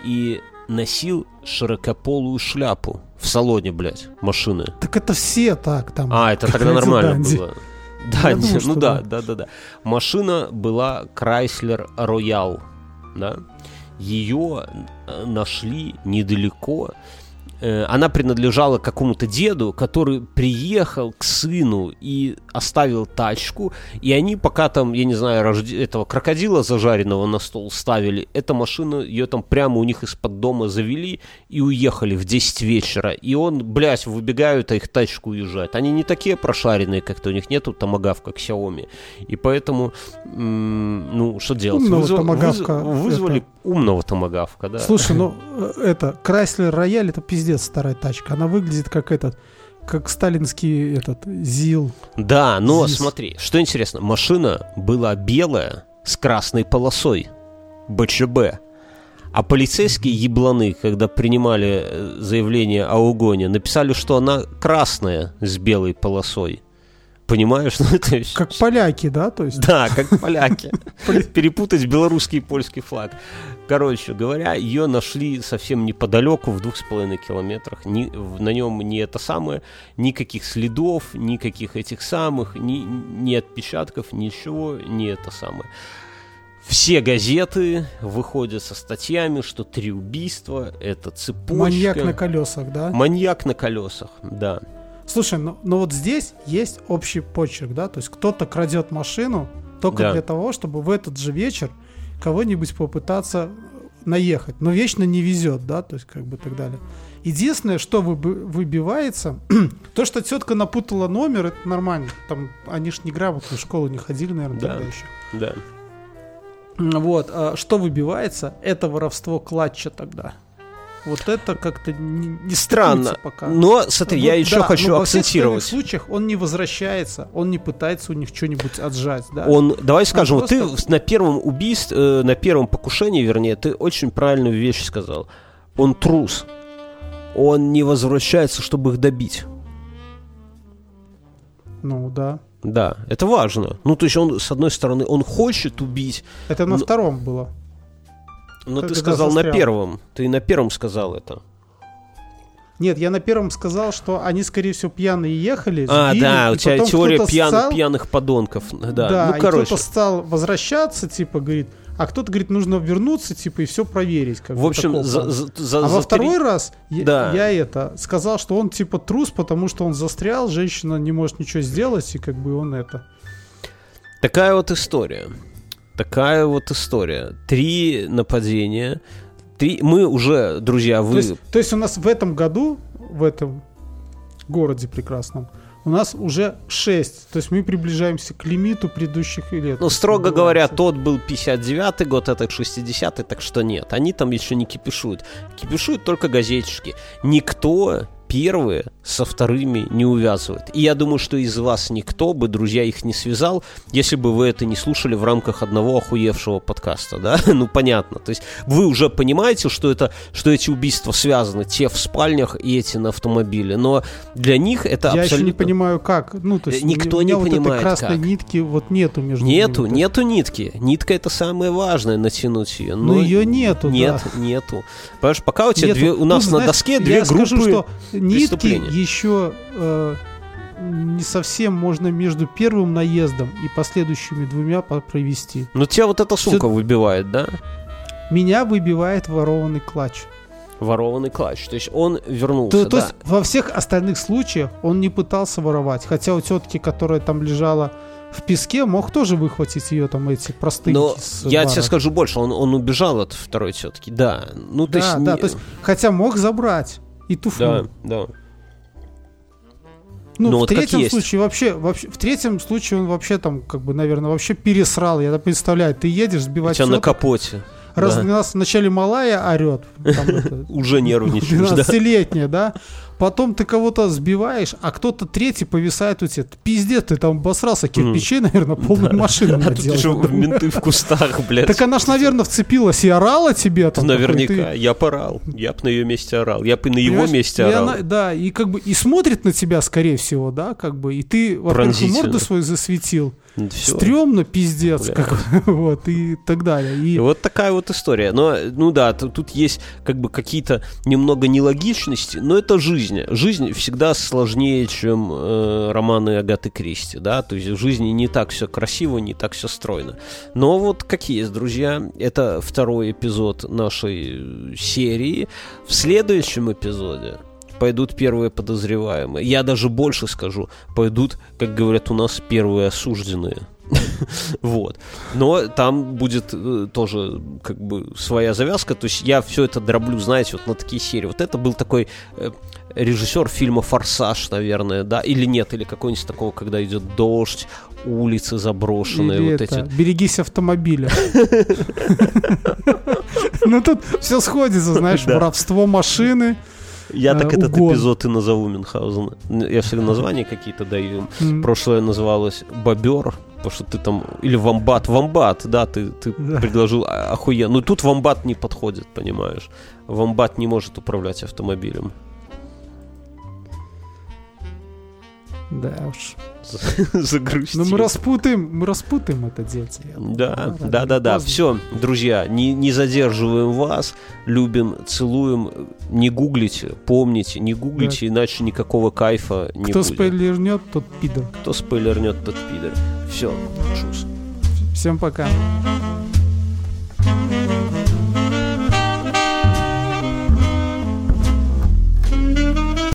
и носил широкополую шляпу в салоне, блядь, машины. Так это все так там. А, это тогда нормально Данди. было. Да, не, думаю, ну да, да. да, да. Машина была Chrysler Royale, да. ее э, нашли недалеко она принадлежала какому-то деду, который приехал к сыну и оставил тачку, и они пока там, я не знаю, рожде... этого крокодила зажаренного на стол ставили, эта машина, ее там прямо у них из-под дома завели и уехали в 10 вечера, и он, блядь, выбегают, а их тачку уезжает. Они не такие прошаренные, как-то у них нету томогавка Xiaomi, и поэтому, ну, что делать? Умного Вызв... томогавка. Вызвали это... умного томогавка, да. Слушай, ну, э, это, Chrysler Royale, это пиздец пиздец старая тачка. Она выглядит как этот, как сталинский этот ЗИЛ. Да, но ЗИС. смотри, что интересно, машина была белая с красной полосой. БЧБ. А полицейские ебланы, когда принимали э, заявление о угоне, написали, что она красная с белой полосой. Понимаешь? Ну, это как поляки, да? То есть? Да, как поляки. Перепутать белорусский и польский флаг. Короче говоря, ее нашли совсем неподалеку, в двух с половиной километрах. Ни, на нем не это самое, никаких следов, никаких этих самых, ни, ни отпечатков, ничего, не это самое. Все газеты выходят со статьями, что три убийства, это цепочка. Маньяк на колесах, да? Маньяк на колесах, да. Слушай, ну, ну вот здесь есть общий почерк, да? То есть кто-то крадет машину только да. для того, чтобы в этот же вечер кого-нибудь попытаться наехать. Но вечно не везет, да, то есть как бы так далее. Единственное, что выбивается, то, что тетка напутала номер, это нормально. Там они ж не грамотно в школу не ходили, наверное, да. тогда еще. Да. Вот, а что выбивается, это воровство клатча тогда. Вот это как-то не, не странно. Пока. Но смотри, вот, я еще да, хочу но акцентировать. В случаях он не возвращается, он не пытается у них что-нибудь отжать. Да? Он, давай скажем, он просто... ты на первом убийстве, э, на первом покушении, вернее, ты очень правильную вещь сказал. Он трус. Он не возвращается, чтобы их добить. Ну да. Да, это важно. Ну, то есть он, с одной стороны, он хочет убить. Это на но... втором было. Но ты сказал застрял. на первом. Ты на первом сказал это. Нет, я на первом сказал, что они, скорее всего, пьяные ехали. А, сбили, да, у тебя теория пьян, стал, пьяных подонков. Да, да ну, короче. кто-то стал возвращаться, типа, говорит, а кто-то говорит, нужно вернуться, типа, и все проверить. Как в общем, за, за, за, а за во второй три... раз да. я, я это сказал, что он, типа, трус, потому что он застрял, женщина не может ничего сделать, и как бы он это... Такая вот история. Такая вот история. Три нападения. Три... Мы уже, друзья, вы... То есть, то есть у нас в этом году, в этом городе прекрасном, у нас уже 6. То есть мы приближаемся к лимиту предыдущих лет. Ну, строго говоря, тот был 59-й год, этот 60-й, так что нет. Они там еще не кипишуют. Кипишуют только газетчики. Никто первые со вторыми не увязывает. И я думаю, что из вас никто бы, друзья, их не связал, если бы вы это не слушали в рамках одного охуевшего подкаста, да? ну, понятно. То есть вы уже понимаете, что, это, что эти убийства связаны, те в спальнях и эти на автомобиле, но для них это я абсолютно... еще не понимаю, как. Ну, то есть Никто у меня не вот понимает, этой красной как. нитки вот нету между Нету, ними. нету нитки. Нитка это самое важное, натянуть ее. Но ну, ее нету, Нет, да. нету. Понимаешь, пока у тебя нету. две, у нас ну, на знаешь, доске две я группы скажу, что нитки еще э, не совсем можно между первым наездом и последующими двумя провести. Но тебя вот эта сука Все... выбивает, да? Меня выбивает ворованный клатч. Ворованный клатч. То есть он вернулся. То, да. то есть во всех остальных случаях он не пытался воровать. Хотя у тетки, которая там лежала в песке, мог тоже выхватить ее там эти простые. Но я тебе скажу больше, он, он убежал от второй тетки, да. Ну, то да, есть, да, то есть, хотя мог забрать и туфлю. Да, да. Ну, ну в третьем случае вообще, вообще, в третьем случае он вообще там, как бы, наверное, вообще пересрал. Я представляю, ты едешь сбивать. Тебя на капоте. Раз да. нас вначале малая орет. Уже нервничаешь, 12-летняя, да? потом ты кого-то сбиваешь, а кто-то третий повисает у тебя. Пиздец, ты там обосрался, кирпичей, наверное, полную машину. А тут менты в кустах, блядь. Так она ж, наверное, вцепилась и орала тебе. Там, Наверняка, я порал. Я бы на ее месте орал. Я бы на его месте орал. Да, и как бы и смотрит на тебя, скорее всего, да, как бы, и ты, во-первых, морду свою засветил. Всё. стрёмно, пиздец, Бля. как, вот, и так далее. И И вот такая вот история. Но, ну да, т- тут есть как бы какие-то немного нелогичности, но это жизнь. Жизнь всегда сложнее, чем э, романы Агаты Кристи, да, то есть в жизни не так все красиво, не так все стройно. Но вот как есть, друзья, это второй эпизод нашей э, серии. В следующем эпизоде пойдут первые подозреваемые. Я даже больше скажу, пойдут, как говорят у нас, первые осужденные. Вот. Но там будет э, тоже как бы своя завязка. То есть я все это дроблю, знаете, вот на такие серии. Вот это был такой э, режиссер фильма «Форсаж», наверное, да? Или нет, или какой-нибудь такого, когда идет дождь, улицы заброшенные, или вот это, эти. берегись автомобиля. Ну тут все сходится, знаешь, воровство машины. Я так э, этот эпизод и назову Мюнхгаузена. Я всегда названия какие-то даю. Прошлое называлось «Бобер», потому что ты там... Или «Вамбат». «Вамбат», да, ты, ты предложил охуенно. Ну, тут «Вамбат» не подходит, понимаешь. «Вамбат» не может управлять автомобилем. Да уж. Загрустил. Но мы распутаем, мы распутаем это дельце. Да, да, да, да. Все, друзья, не, не задерживаем вас. Любим, целуем. Не гуглите, помните, не гуглите, иначе никакого кайфа не Кто будет. спойлернет, тот пидор. Кто спойлернет, тот пидор. Все, чус. Всем пока.